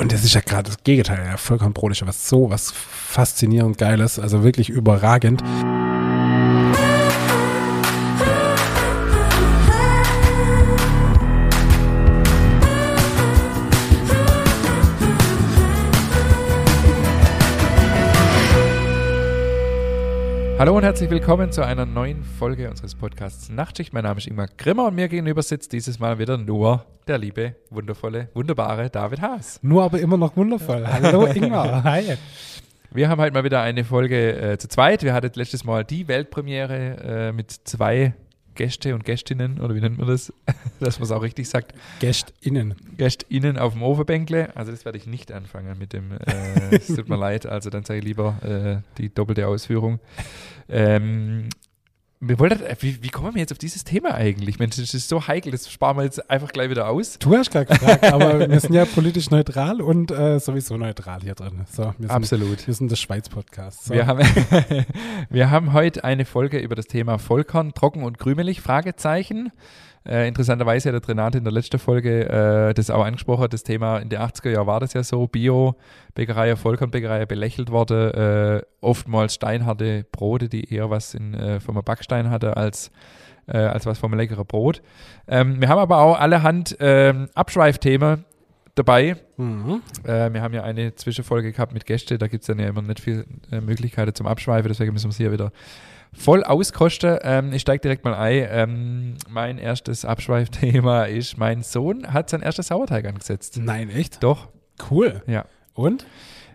Und das ist ja gerade das Gegenteil. Ja, Vollkornbrot ist ja was so was faszinierend Geiles, also wirklich überragend. Hallo und herzlich willkommen zu einer neuen Folge unseres Podcasts Nachtschicht. Mein Name ist Ingmar Grimmer und mir gegenüber sitzt dieses Mal wieder nur der liebe, wundervolle, wunderbare David Haas. Nur aber immer noch wundervoll. Hallo Ingmar. Hi. Wir haben heute mal wieder eine Folge äh, zu zweit. Wir hatten letztes Mal die Weltpremiere äh, mit zwei Gäste und Gästinnen, oder wie nennt man das, dass man es auch richtig sagt. Gästinnen. Gästinnen auf dem Overbänkle. Also das werde ich nicht anfangen mit dem, äh, es tut mir leid, also dann sage ich lieber äh, die doppelte Ausführung. Ähm, wir wollten, äh, wie, wie, kommen wir jetzt auf dieses Thema eigentlich? Mensch, das ist so heikel, das sparen wir jetzt einfach gleich wieder aus. Du hast gerade gefragt, aber wir sind ja politisch neutral und äh, sowieso neutral hier drin. So, wir sind, Absolut. Wir sind das Schweiz-Podcast. So. Wir, haben, wir haben heute eine Folge über das Thema Vollkorn, trocken und krümelig, Fragezeichen. Äh, interessanterweise hat der Renate in der letzten Folge äh, das auch angesprochen, das Thema in den 80er Jahren war das ja so, Bio-Bäckerei, Vollkornbäckerei belächelt worden, äh, oftmals steinharte Brote, die eher was in, äh, vom Backstein hatte als, äh, als was vom leckeren Brot. Ähm, wir haben aber auch allerhand ähm, Abschweifthemen dabei. Mhm. Äh, wir haben ja eine Zwischenfolge gehabt mit Gästen, da gibt es dann ja immer nicht viele äh, Möglichkeiten zum Abschweifen, deswegen müssen wir es hier wieder voll auskosten. Ähm, ich steige direkt mal ein. Ähm, mein erstes Abschweifthema ist, mein Sohn hat sein erstes Sauerteig angesetzt. Nein, echt? Doch. Cool. Ja. Und?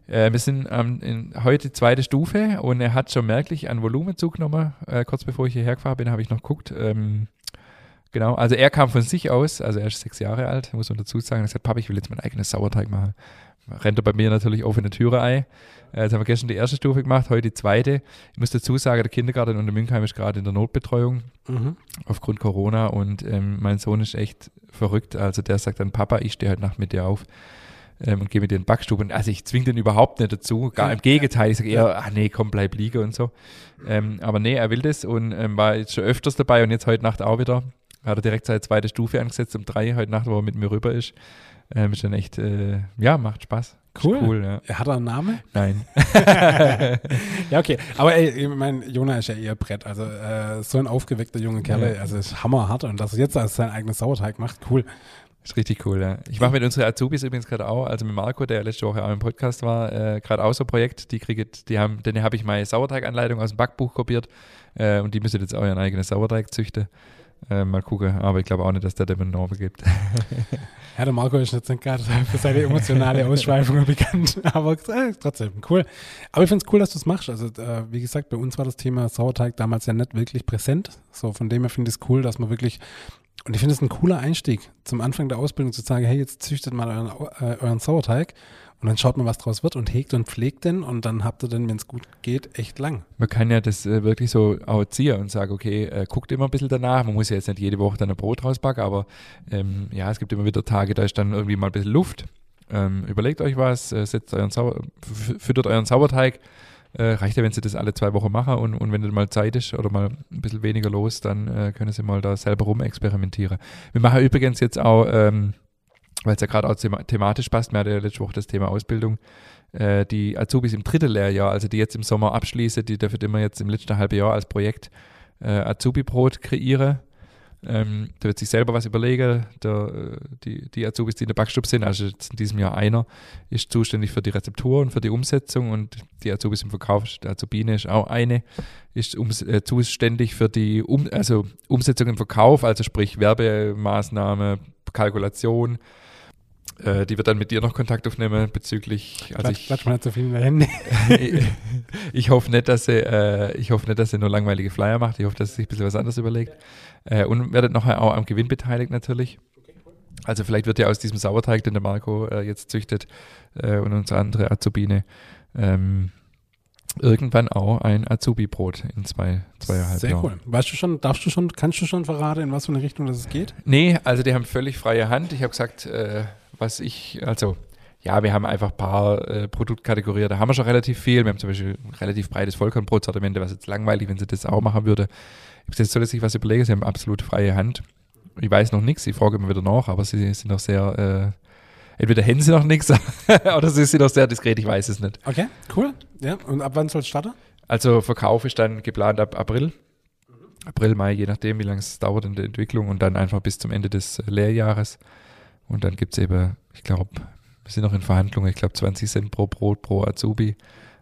Äh, wir sind ähm, in, heute zweite Stufe und er hat schon merklich an Volumen zugenommen. Äh, kurz bevor ich hierher gefahren bin, habe ich noch geguckt. Ähm, genau, also er kam von sich aus, also er ist sechs Jahre alt, muss man dazu sagen. Er hat gesagt, Papa, ich will jetzt mein eigenes Sauerteig machen rennt er bei mir natürlich offene Türe ein. Jetzt haben wir gestern die erste Stufe gemacht, heute die zweite. Ich muss dazu sagen, der Kindergarten und der Münkheim ist gerade in der Notbetreuung mhm. aufgrund Corona und ähm, mein Sohn ist echt verrückt. Also der sagt dann, Papa, ich stehe heute Nacht mit dir auf ähm, und gehe mit dir in den Backstube. Und also ich zwinge den überhaupt nicht dazu, gar im Gegenteil. Ich sage eher, ach nee, komm, bleib liegen und so. Ähm, aber nee, er will das und ähm, war jetzt schon öfters dabei und jetzt heute Nacht auch wieder. Hat er direkt seine zweite Stufe angesetzt um drei heute Nacht, wo er mit mir rüber ist. Ähm, ist dann echt, äh, ja, macht Spaß. Cool. cool ja. Hat er einen Namen? Nein. ja, okay. Aber ey, ich meine, Jona ist ja eher Brett. Also äh, so ein aufgeweckter junger Kerl, ja. also ist hammerhart. Und dass er jetzt als sein eigenes Sauerteig macht, cool. Ist richtig cool, ja. Ich mache mit unseren Azubis übrigens gerade auch, also mit Marco, der letzte Woche auch im Podcast war, äh, gerade auch so ein Projekt, die kriegt, die haben, denen habe ich meine Sauerteiganleitung aus dem Backbuch kopiert äh, und die müssen jetzt auch ihren eigenen Sauerteig züchten. Äh, mal gucken, aber ich glaube auch nicht, dass der dem Norbe gibt. ja, der Marco ist jetzt gerade für seine emotionale Ausschweifung bekannt, aber äh, trotzdem cool. Aber ich finde es cool, dass du es machst. Also, äh, wie gesagt, bei uns war das Thema Sauerteig damals ja nicht wirklich präsent. So, von dem her finde ich es cool, dass man wirklich und ich finde es ein cooler Einstieg, zum Anfang der Ausbildung zu sagen, hey, jetzt züchtet mal euren, äh, euren Sauerteig und dann schaut man, was draus wird und hegt und pflegt den und dann habt ihr den, wenn es gut geht, echt lang. Man kann ja das äh, wirklich so auch ziehen und sagen, okay, äh, guckt immer ein bisschen danach. Man muss ja jetzt nicht jede Woche dann ein Brot rausbacken, aber ähm, ja, es gibt immer wieder Tage, da ist dann irgendwie mal ein bisschen Luft. Ähm, überlegt euch was, äh, setzt euren Sauer, füttert euren Sauerteig. Äh, reicht ja, wenn sie das alle zwei Wochen machen und, und wenn dann mal Zeit ist oder mal ein bisschen weniger los, dann äh, können sie mal da selber rumexperimentieren. Wir machen übrigens jetzt auch ähm, weil es ja gerade auch thematisch passt. Wir hatten ja letzte Woche das Thema Ausbildung. Äh, die Azubis im dritten Lehrjahr, also die jetzt im Sommer abschließen, die dürfen immer jetzt im letzten halben Jahr als Projekt äh, Azubi-Brot kreieren. Ähm, da wird sich selber was überlegen. Der, äh, die, die Azubis, die in der Backstube sind, also in diesem Jahr einer, ist zuständig für die Rezeptur und für die Umsetzung und die Azubis im Verkauf, der Azubine ist auch eine, ist um, äh, zuständig für die um, also Umsetzung im Verkauf, also sprich Werbemaßnahme, Kalkulation, äh, die wird dann mit dir noch Kontakt aufnehmen bezüglich. Also Klatsch, ich, klatsch mal nicht so viel in der Hände. ich hoffe nicht, dass sie, äh, ich hoffe nicht, dass sie nur langweilige Flyer macht. Ich hoffe, dass sie sich ein bisschen was anderes überlegt. Äh, und werdet nachher auch am Gewinn beteiligt natürlich. Also vielleicht wird ja aus diesem Sauerteig, den der Marco äh, jetzt züchtet äh, und unsere andere Azubine, ähm, irgendwann auch ein Azubi-Brot in zwei, zweieinhalb Sehr Jahren. Sehr cool. Weißt du schon, darfst du schon, kannst du schon verraten, in was für eine Richtung das geht? Nee, also die haben völlig freie Hand. Ich habe gesagt, äh, was ich, also ja, wir haben einfach ein paar äh, Produktkategorien, da haben wir schon relativ viel. Wir haben zum Beispiel ein relativ breites Vollkornbrotsortiment, was jetzt langweilig, wenn sie das auch machen würde. Ich jetzt soll ich was überlegen, sie haben absolut freie Hand. Ich weiß noch nichts, ich frage immer wieder nach, aber sie sind noch sehr, entweder hätten sie noch nichts oder sie sind noch sehr diskret, ich weiß es nicht. Okay, cool. Ja, und ab wann soll es starten? Also Verkauf ist dann geplant ab April. April, Mai, je nachdem, wie lange es dauert in der Entwicklung und dann einfach bis zum Ende des Lehrjahres. Und dann gibt es eben, ich glaube, wir sind noch in Verhandlungen, ich glaube 20 Cent pro Brot pro Azubi,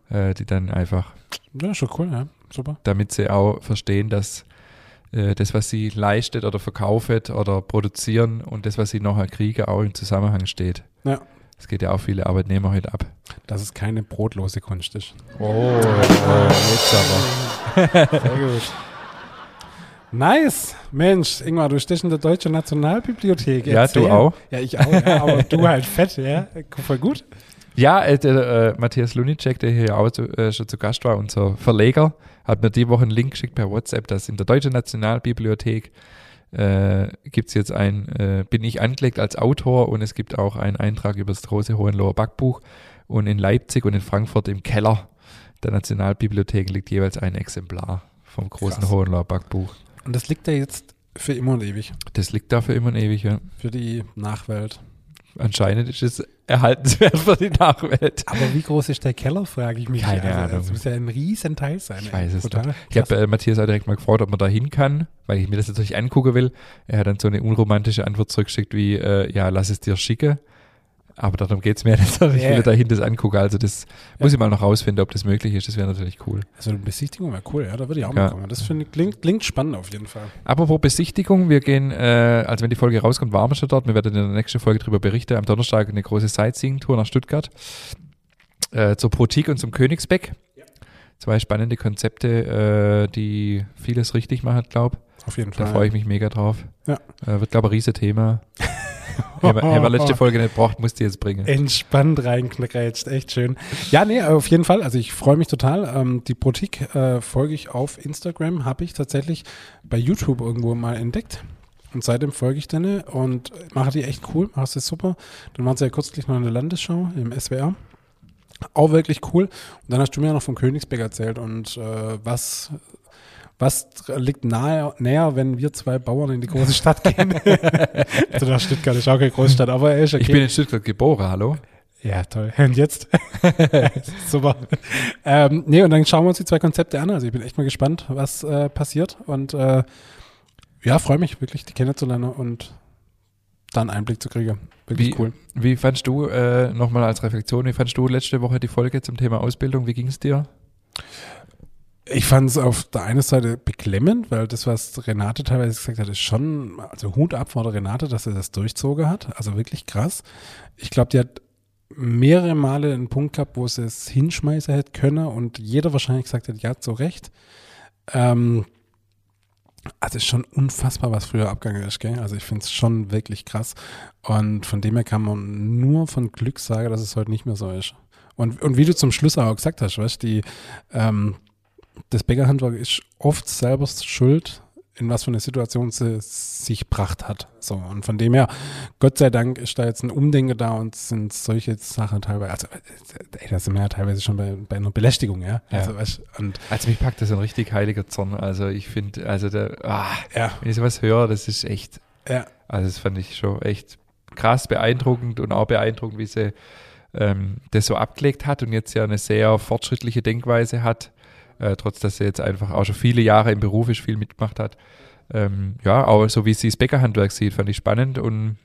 äh, die dann einfach. Ja, schon cool, ja, super. Damit sie auch verstehen, dass äh, das, was sie leistet oder verkauft oder produzieren und das, was sie nachher kriegen, auch im Zusammenhang steht. Ja. Das geht ja auch viele Arbeitnehmer heute ab. Dass es keine brotlose Kunst ist. Oh, jetzt aber. Sehr gut. Nice. Mensch, Ingmar, du stehst in der Deutschen Nationalbibliothek. Ja, Erzähl. du auch. Ja, ich auch, ja, aber du halt fett, ja. Voll gut. Ja, äh, der äh, Matthias Lunicek, der hier auch äh, schon zu Gast war, unser Verleger, hat mir die Woche einen Link geschickt per WhatsApp, dass in der Deutschen Nationalbibliothek äh, gibt es jetzt ein, äh, bin ich angelegt als Autor und es gibt auch einen Eintrag über das große Hohenloher Backbuch und in Leipzig und in Frankfurt im Keller der Nationalbibliothek liegt jeweils ein Exemplar vom großen Krass. Hohenloher Backbuch. Und das liegt ja jetzt für immer und ewig. Das liegt da für immer und ewig, ja. Für die Nachwelt. Anscheinend ist es erhaltenswert für die Nachwelt. Aber wie groß ist der Keller, frage ich mich. Keine also, Ahnung. Das muss ja ein riesen Teil sein. Ich weiß es Total nicht. Ich habe äh, Matthias auch direkt mal gefragt, ob man da hin kann, weil ich mir das natürlich angucken will. Er hat dann so eine unromantische Antwort zurückgeschickt wie, äh, ja, lass es dir schicken. Aber darum geht es mir nicht, sondern ich Ja. will dahin das angucken. Also das muss ich mal noch rausfinden, ob das möglich ist. Das wäre natürlich cool. Also eine Besichtigung wäre cool, ja, da würde ich auch Ja. mal kommen. Das ich, klingt, klingt spannend auf jeden Fall. Apropos Besichtigung, wir gehen, äh, also wenn die Folge rauskommt, waren wir schon dort. Wir werden in der nächsten Folge darüber berichten. Am Donnerstag eine große Sightseeing-Tour nach Stuttgart äh, zur Protik und zum Königsbeck. Zwei spannende Konzepte, äh, die vieles richtig machen, glaube Auf jeden Da Fall. freue ich mich mega drauf. Ja. Äh, wird, glaube ich, ein Riesenthema. Haben wir, haben wir letzte Folge nicht gebraucht, musste ich jetzt bringen. Entspannt reinknackt, echt schön. Ja, nee, auf jeden Fall. Also ich freue mich total. Ähm, die Boutique äh, folge ich auf Instagram, habe ich tatsächlich bei YouTube irgendwo mal entdeckt. Und seitdem folge ich denen und mache die echt cool, mache sie super. Dann waren sie ja kürzlich noch in der Landesschau im SWR. Auch wirklich cool. Und dann hast du mir noch vom Königsberg erzählt und äh, was, was liegt nahe, näher, wenn wir zwei Bauern in die große Stadt gehen. also nach Stuttgart ist auch keine Großstadt, aber er ist okay. Ich bin in Stuttgart geboren, hallo? Ja, toll. Und jetzt? Super. Ähm, nee, und dann schauen wir uns die zwei Konzepte an. Also ich bin echt mal gespannt, was äh, passiert. Und äh, ja, freue mich wirklich, die kennenzulernen und dann Einblick zu kriegen. Wirklich Wie, cool. wie fandst du, äh, nochmal als Reflexion, wie fandst du letzte Woche die Folge zum Thema Ausbildung? Wie ging es dir? Ich fand es auf der einen Seite beklemmend, weil das, was Renate teilweise gesagt hat, ist schon, also Hut ab vor der Renate, dass er das durchzogen hat. Also wirklich krass. Ich glaube, die hat mehrere Male einen Punkt gehabt, wo sie es hinschmeißen hätte können und jeder wahrscheinlich gesagt hat, ja, zu Recht. Ähm, also ist schon unfassbar, was früher abgegangen ist, gell? Also ich finde es schon wirklich krass. Und von dem her kann man nur von Glück sagen, dass es heute nicht mehr so ist. Und, und wie du zum Schluss auch gesagt hast, weißt die, ähm, das Bäckerhandwerk ist oft selber schuld, in was für eine Situation sie sich gebracht hat. So, und von dem her, Gott sei Dank ist da jetzt ein Umdenken da und sind solche Sachen teilweise, also ey, da sind wir ja teilweise schon bei, bei einer Belästigung, ja. Ja. Also, weißt, und Also mich packt das ein richtig heiliger Zorn. Also ich finde, also der, ah, ja, wenn ich sowas höre, das ist echt, ja, also das fand ich schon echt krass beeindruckend und auch beeindruckend, wie sie ähm, das so abgelegt hat und jetzt ja eine sehr fortschrittliche Denkweise hat, äh, trotz dass sie jetzt einfach auch schon viele Jahre im Beruf ist, viel mitgemacht hat. Ähm, ja, aber so wie sie das Bäckerhandwerk sieht, fand ich spannend und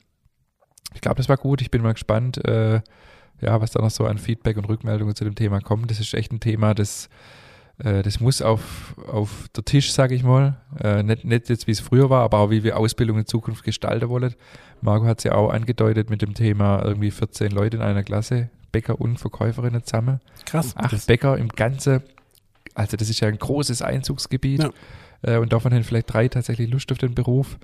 ich glaube, das war gut. Ich bin mal gespannt, äh, ja, was da noch so an Feedback und Rückmeldungen zu dem Thema kommt. Das ist echt ein Thema, das, äh, das muss auf, auf der Tisch, sage ich mal. Äh, nicht, nicht jetzt, wie es früher war, aber auch wie wir Ausbildung in Zukunft gestalten wollen. Marco hat es ja auch angedeutet mit dem Thema irgendwie 14 Leute in einer Klasse, Bäcker und Verkäuferinnen zusammen. krass. Acht Bäcker im Ganzen. Also das ist ja ein großes Einzugsgebiet. Ja. Äh, und davon haben vielleicht drei tatsächlich Lust auf den Beruf.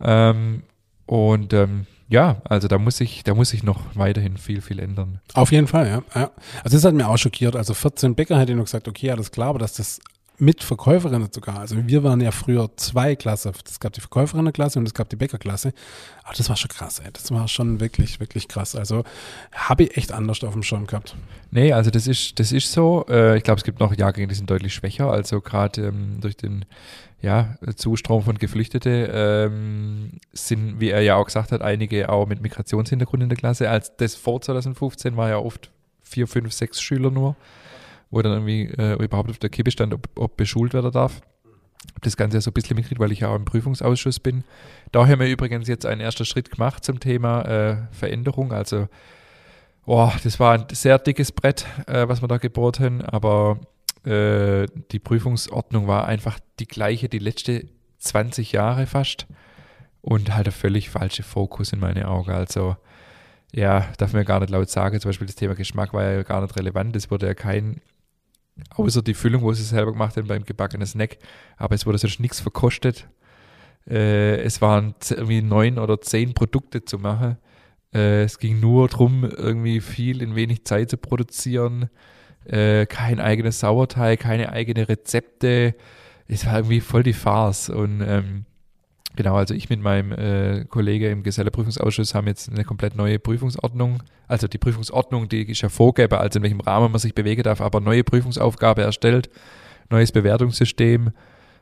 Ähm, und ähm, ja, also da muss ich, da muss ich noch weiterhin viel, viel ändern. auf jeden Fall, ja, ja. Also das hat mir auch schockiert. Also 14 Bäcker hätte ich noch gesagt, okay, alles klar, aber dass das mit Verkäuferinnen sogar. Also wir waren ja früher zwei Klasse. Es gab die Verkäuferinnenklasse und es gab die Bäckerklasse. Aber das war schon krass, ey. Das war schon wirklich, wirklich krass. Also habe ich echt anders auf dem Schirm gehabt. Nee, also das ist, das ist so. Äh, ich glaube, es gibt noch Jahrgänge, die sind deutlich schwächer. Also gerade ähm, durch den ja, Zustrom von Geflüchtete ähm, sind, wie er ja auch gesagt hat, einige auch mit Migrationshintergrund in der Klasse. Als das vor 2015 war ja oft vier, fünf, sechs Schüler nur wo dann irgendwie äh, überhaupt auf der Kippe stand, ob, ob beschult werden darf. Das Ganze so ein bisschen mitkriegt, weil ich ja auch im Prüfungsausschuss bin. Da haben wir übrigens jetzt einen ersten Schritt gemacht zum Thema äh, Veränderung. Also, boah, das war ein sehr dickes Brett, äh, was wir da gebohrt haben, aber äh, die Prüfungsordnung war einfach die gleiche, die letzte 20 Jahre fast und halt der völlig falsche Fokus in meine Augen. Also, ja, darf man ja gar nicht laut sagen. Zum Beispiel das Thema Geschmack war ja gar nicht relevant. Es wurde ja kein außer die Füllung, wo sie selber gemacht haben beim gebackenen Snack. Aber es wurde sonst nichts verkostet. Äh, es waren irgendwie neun oder zehn Produkte zu machen. Äh, es ging nur darum, irgendwie viel in wenig Zeit zu produzieren. Äh, kein eigenes Sauerteig, keine eigene Rezepte. Es war irgendwie voll die Farce. Und ähm, Genau, also ich mit meinem äh, Kollege im Geselleprüfungsausschuss haben jetzt eine komplett neue Prüfungsordnung. Also die Prüfungsordnung, die ist ja vorgäbe, also in welchem Rahmen man sich bewegen darf, aber neue Prüfungsaufgabe erstellt, neues Bewertungssystem,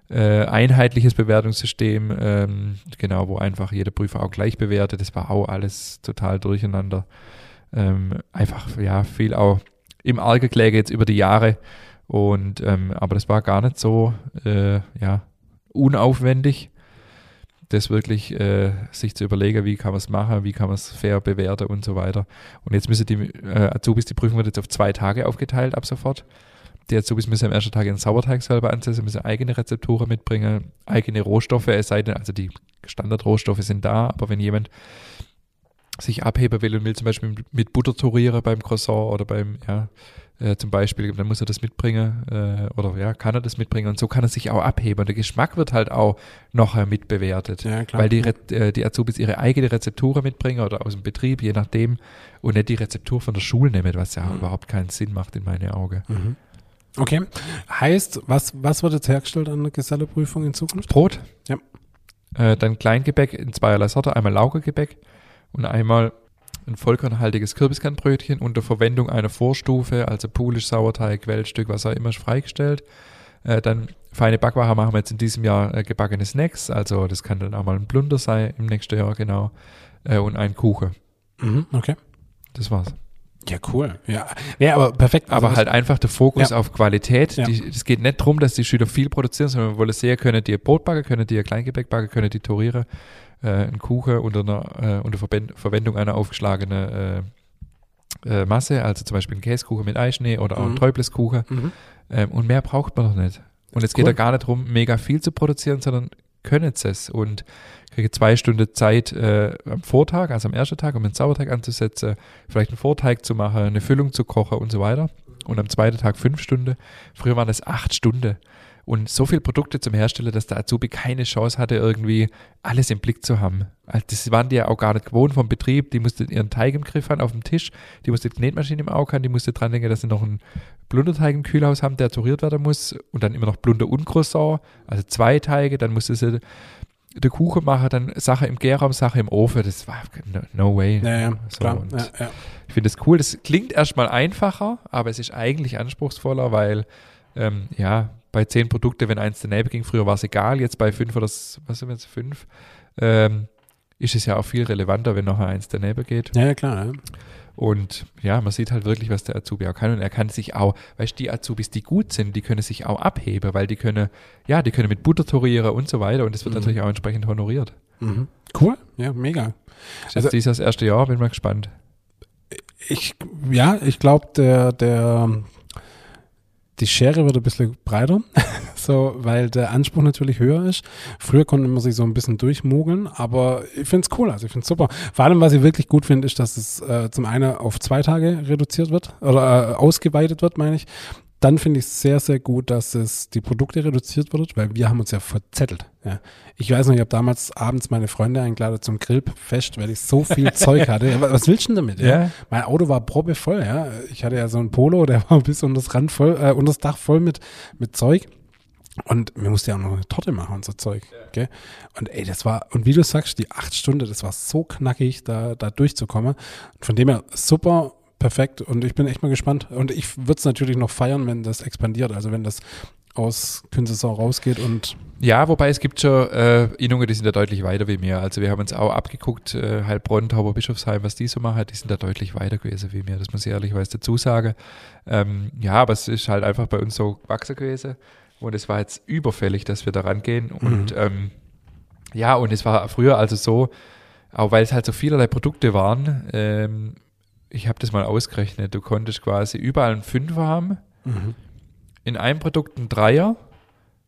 äh, einheitliches Bewertungssystem, ähm, genau, wo einfach jeder Prüfer auch gleich bewertet. Das war auch alles total durcheinander. Ähm, einfach, ja, viel auch im Argekläge jetzt über die Jahre. Und ähm, aber das war gar nicht so äh, ja, unaufwendig das wirklich äh, sich zu überlegen, wie kann man es machen, wie kann man es fair bewerten und so weiter. Und jetzt müssen die äh, Azubis, die Prüfung wird jetzt auf zwei Tage aufgeteilt ab sofort. Die Azubis müssen am ersten Tag ihren Sauerteig selber ansetzen, müssen eigene Rezepturen mitbringen, eigene Rohstoffe, es sei denn, also die Standardrohstoffe sind da, aber wenn jemand sich abheben will und will zum Beispiel mit Butter tourieren beim Croissant oder beim, ja, äh, zum Beispiel, dann muss er das mitbringen äh, oder ja, kann er das mitbringen und so kann er sich auch abheben. Und der Geschmack wird halt auch noch mitbewertet, ja, klar. weil die, äh, die Azubis ihre eigene Rezeptur mitbringen oder aus dem Betrieb, je nachdem, und nicht die Rezeptur von der Schule nehmen, was ja mhm. überhaupt keinen Sinn macht in meine Augen. Mhm. Okay. Heißt, was, was wird jetzt hergestellt an der Geselleprüfung in Zukunft? Brot. Ja. Äh, dann Kleingebäck in zweierlei Sorte, einmal Laugergebäck und einmal ein vollkornhaltiges Kürbiskernbrötchen unter Verwendung einer Vorstufe, also Pulisch, Sauerteig, Quellstück, was auch immer, ist freigestellt. Äh, dann feine Backwaren machen wir jetzt in diesem Jahr äh, gebackene Snacks, also das kann dann auch mal ein Blunder sein im nächsten Jahr, genau. Äh, und ein Kuchen. Mhm, okay. Das war's. Ja, cool. Ja, ja aber perfekt. Also aber halt einfach der Fokus ja. auf Qualität. Ja. Die, es geht nicht darum, dass die Schüler viel produzieren, sondern wir wollen sehr, können die Brot backen, können die Kleingebäck backen, können die torieren äh, einen Kuchen unter, einer, äh, unter Verwendung einer aufgeschlagenen äh, äh, Masse, also zum Beispiel einen Käsekuchen mit Eischnee oder auch mhm. einen Träubleskuchen. Mhm. Ähm, und mehr braucht man doch nicht. Und es geht da gar nicht darum, mega viel zu produzieren, sondern können es und kriege zwei Stunden Zeit äh, am Vortag, also am ersten Tag, um den Sauerteig anzusetzen, vielleicht einen Vorteig zu machen, eine Füllung zu kochen und so weiter. Und am zweiten Tag fünf Stunden. Früher waren das acht Stunden und so viele Produkte zum Hersteller, dass der Azubi keine Chance hatte, irgendwie alles im Blick zu haben. Also das waren die ja auch gar nicht gewohnt vom Betrieb. Die mussten ihren Teig im Griff haben auf dem Tisch, die musste die Knetmaschine im Auge haben, die musste dran denken, dass sie noch einen Blunderteig im Kühlhaus haben, der toriert werden muss und dann immer noch Blunder und Croissant, also zwei Teige, dann musste sie der Kuchen machen, dann Sache im Gärraum, Sache im Ofen, das war no, no way. Ja, ja, so, ja. Ich finde das cool, das klingt erstmal einfacher, aber es ist eigentlich anspruchsvoller, weil ähm, ja, bei zehn Produkten, wenn eins daneben ging, früher war es egal, jetzt bei fünf oder was sind wir jetzt, fünf, ähm, ist es ja auch viel relevanter, wenn nachher eins daneben geht. Ja, ja klar. Ja. Und ja, man sieht halt wirklich, was der Azubi auch kann. Und er kann sich auch, weißt du, die Azubis, die gut sind, die können sich auch abheben, weil die können, ja, die können mit Butter torieren und so weiter. Und das wird mhm. natürlich auch entsprechend honoriert. Mhm. Cool, ja, mega. Ist also, dieses erste Jahr, bin mal gespannt. Ich, ja, ich glaube, der, der, die Schere wird ein bisschen breiter, so, weil der Anspruch natürlich höher ist. Früher konnte man sich so ein bisschen durchmogeln, aber ich finde es cool, also ich finde es super. Vor allem, was ich wirklich gut finde, ist, dass es äh, zum einen auf zwei Tage reduziert wird oder äh, ausgeweitet wird, meine ich. Dann finde ich es sehr, sehr gut, dass es die Produkte reduziert wird, weil wir haben uns ja verzettelt. Ja. Ich weiß noch, ich habe damals abends meine Freunde eingeladen zum Grillfest, weil ich so viel Zeug hatte. Was willst du denn damit? Ja? ja? Mein Auto war proppevoll, ja. Ich hatte ja so ein Polo, der war bis unter das Rand voll, äh, unter das Dach voll mit, mit Zeug. Und mir musste ja auch noch eine Torte machen und so Zeug. Gell? Und ey, das war, und wie du sagst, die acht Stunden, das war so knackig, da, da durchzukommen. Und von dem her super perfekt und ich bin echt mal gespannt. Und ich würde es natürlich noch feiern, wenn das expandiert, also wenn das aus Künzelsau rausgeht und Ja, wobei es gibt schon äh, Innungen, die sind da deutlich weiter wie mir. Also wir haben uns auch abgeguckt, äh, Heilbronn, Tauber, Bischofsheim, was die so machen, die sind da deutlich weiter gewesen wie mir. Das muss ich ehrlicherweise dazu sagen. Ähm, ja, aber es ist halt einfach bei uns so gewachsen gewesen. Und es war jetzt überfällig, dass wir da rangehen. Und ähm, ja, und es war früher also so, auch weil es halt so vielerlei Produkte waren, ähm, ich habe das mal ausgerechnet, du konntest quasi überall einen Fünfer haben, in einem Produkt ein Dreier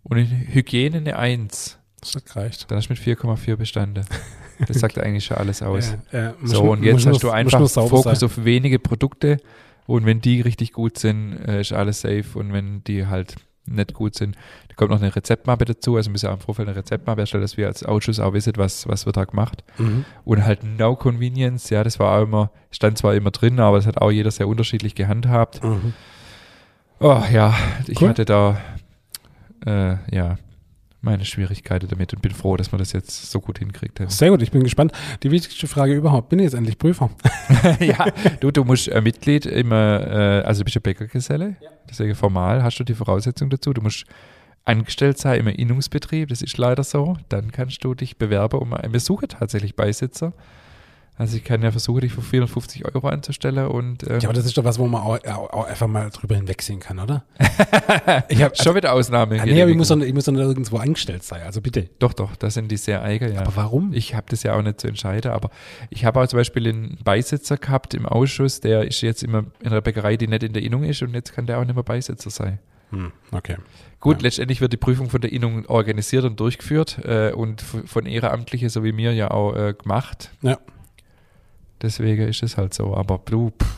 und in Hygiene eine Eins. das hat gereicht. Dann hast du mit 4,4 bestanden. Das sagt eigentlich schon alles aus. Ja, ja, So, und jetzt hast du einfach Fokus sein. auf wenige Produkte und wenn die richtig gut sind, äh, ist alles safe und wenn die halt nicht gut sind, da kommt noch eine Rezeptmappe dazu, also wir müssen ja im Vorfeld eine Rezeptmappe erstellen, dass wir als Ausschuss auch wissen, was, was wird da gemacht. Mhm. Und halt No Convenience, ja, das war auch immer, stand zwar immer drin, aber das hat auch jeder sehr unterschiedlich gehandhabt. Mhm. Oh ja, ich Cool. hatte da äh, ja meine Schwierigkeiten damit und bin froh, dass wir das jetzt so gut hinkriegt. Sehr gut, ich bin gespannt. Die wichtigste Frage überhaupt, bin ich jetzt endlich Prüfer? ja, du, du musst äh, Mitglied immer, äh, also du bist ja Bäckergeselle, deswegen formal hast du die Voraussetzung dazu. Du musst angestellt sein im Innungsbetrieb, das ist leider so. Dann kannst du dich bewerben um, wir suchen tatsächlich Beisitzer. Also ich kann ja versuchen, dich für 450 Euro anzustellen und äh, Ja, aber das ist doch was, wo man auch, auch, auch einfach mal drüber hinwegsehen kann, oder? ich hab, schon wieder Ausnahme. Ah, nee, aber ich muss, doch, ich muss doch irgendwo angestellt sein, also bitte. doch, doch, da sind die sehr eigen, ja. Aber warum? Ich habe das ja auch nicht zu entscheiden, aber ich habe auch zum Beispiel einen Beisitzer gehabt im Ausschuss, der ist jetzt immer in einer Bäckerei, die nicht in der Innung ist und jetzt kann der auch nicht mehr Beisitzer sein. Hm, okay. Gut, Ja. letztendlich wird die Prüfung von der Innung organisiert und durchgeführt äh, und von Ehrenamtlichen so wie mir ja auch äh, gemacht. Ja. Deswegen ist es halt so. Aber du, pff,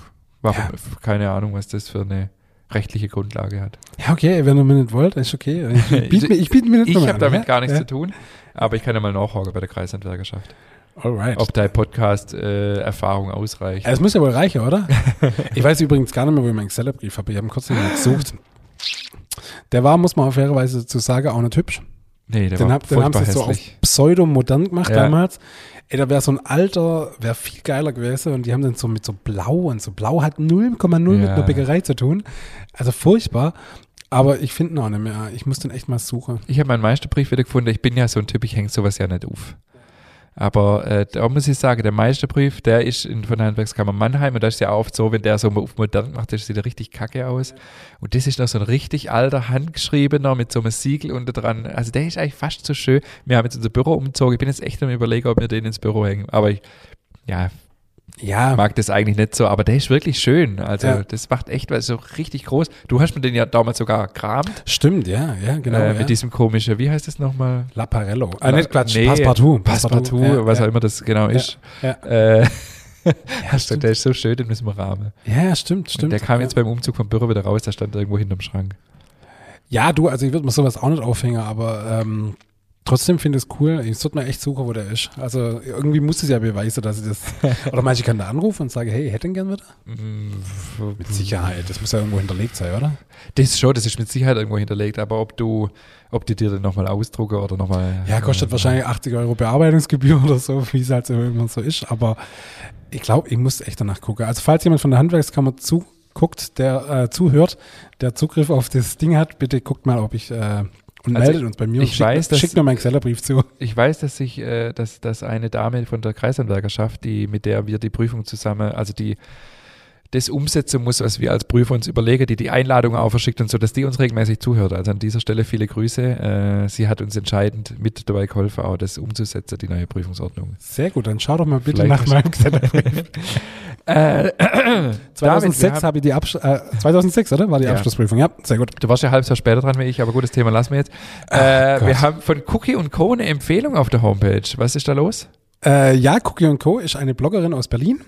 warum, Ja. keine Ahnung, was das für eine rechtliche Grundlage hat. Ja, okay, wenn ihr mir nicht wollt, ist okay. Ich biete mir, ich biete mir nicht Ich habe damit ja? gar nichts ja. zu tun, aber ich kann ja mal nachhaken bei der Kreishandwerkerschaft, Alright. ob dein Podcast-Erfahrung ausreicht. Ja, Es muss ja wohl reichen, oder? ich weiß übrigens gar nicht mehr, wo ich meinen Excellerbrief habe. Ich habe ihn kurz mal gesucht. Der war, muss man auf fairerweise zu sagen, auch nicht hübsch. nee, der Den, war hab, den haben sie so auf pseudo-modern gemacht Ja. damals. Ey, da wäre so ein alter, wäre viel geiler gewesen und die haben dann so mit so blau und so blau hat 0,0 mit Ja. einer Bäckerei zu tun. Also furchtbar. Aber ich finde ihn auch nicht mehr. Ich muss den echt mal suchen. Ich habe meinen Meisterbrief wieder gefunden. Ich bin ja so ein Typ, ich hänge sowas ja nicht auf. Aber äh, da muss ich sagen, der Meisterbrief, der ist in, von der Handwerkskammer Mannheim und da ist ja oft so, wenn der so auf modern macht, das sieht er richtig kacke aus. Und das ist noch so ein richtig alter, handgeschriebener mit so einem Siegel unter dran. Also der ist eigentlich fast so schön. Wir haben jetzt unser Büro umgezogen. Ich bin jetzt echt am überlegen, ob wir den ins Büro hängen. Aber ich, ja, Ja, mag das eigentlich nicht so, aber der ist wirklich schön. Also Ja. das macht echt was so richtig groß. Du hast mir den ja damals sogar kramt. stimmt, ja, ja, genau. äh, ja. Mit diesem komischen, wie heißt das nochmal? Laparello. Ah, nicht Quatsch, Nee, Passepartout. Passepartout, Ja, was auch immer das genau ist. Ja, Äh, ja, also, der ist so schön, müssen wir rahmen. ja, stimmt, Und stimmt. der kam jetzt beim Umzug vom Büro wieder raus, der stand irgendwo hinterm Schrank. Ja, du, also ich würde mir sowas auch nicht aufhängen, aber ähm, trotzdem finde ich es cool. Ich sollte mal echt suchen, wo der ist. Also irgendwie muss es ja beweisen, dass ich das. oder manche kann da anrufen und sagen, hey, ich hätte ihn gern wieder. Mit Sicherheit. Das muss ja irgendwo hinterlegt sein, oder? Das ist schon, das ist mit Sicherheit irgendwo hinterlegt, aber ob du, ob die dir den nochmal ausdrucken oder nochmal. Ja, kostet wahrscheinlich 80 Euro Bearbeitungsgebühr oder so, wie es halt so immer so ist. Aber ich glaube, ich muss echt danach gucken. Also falls jemand von der Handwerkskammer zuguckt, der äh, zuhört, der Zugriff auf das Ding hat, bitte guckt mal, ob ich äh, und Also meldet uns bei mir. ich und schickt, weiß, dass- schickt mir meinen Excellerbrief zu. Ich weiß, dass ich, äh, dass, dass eine Dame von der Kreisanwerkerschaft, die, mit der wir die Prüfung zusammen, also die das umsetzen muss, was wir als Prüfer uns überlegen, die die Einladung auch verschickt und so, dass die uns regelmäßig zuhört. Also an dieser Stelle viele Grüße. Äh, sie hat uns entscheidend mit dabei geholfen, auch das umzusetzen, die neue Prüfungsordnung. Sehr gut, dann schau doch mal bitte Vielleicht nach meinem Excellerbrief. Äh, 2006 habe ich die Absch äh, 2006, oder? War die Ja. Abschlussprüfung. Ja, sehr gut. Du warst ja ein halbes Jahr später dran wie ich, aber gut, das Thema lassen wir jetzt. Äh, wir haben von Cookie und Co. eine Empfehlung auf der Homepage. Was ist da los? Äh, ja, Cookie Co. ist eine Bloggerin aus Berlin.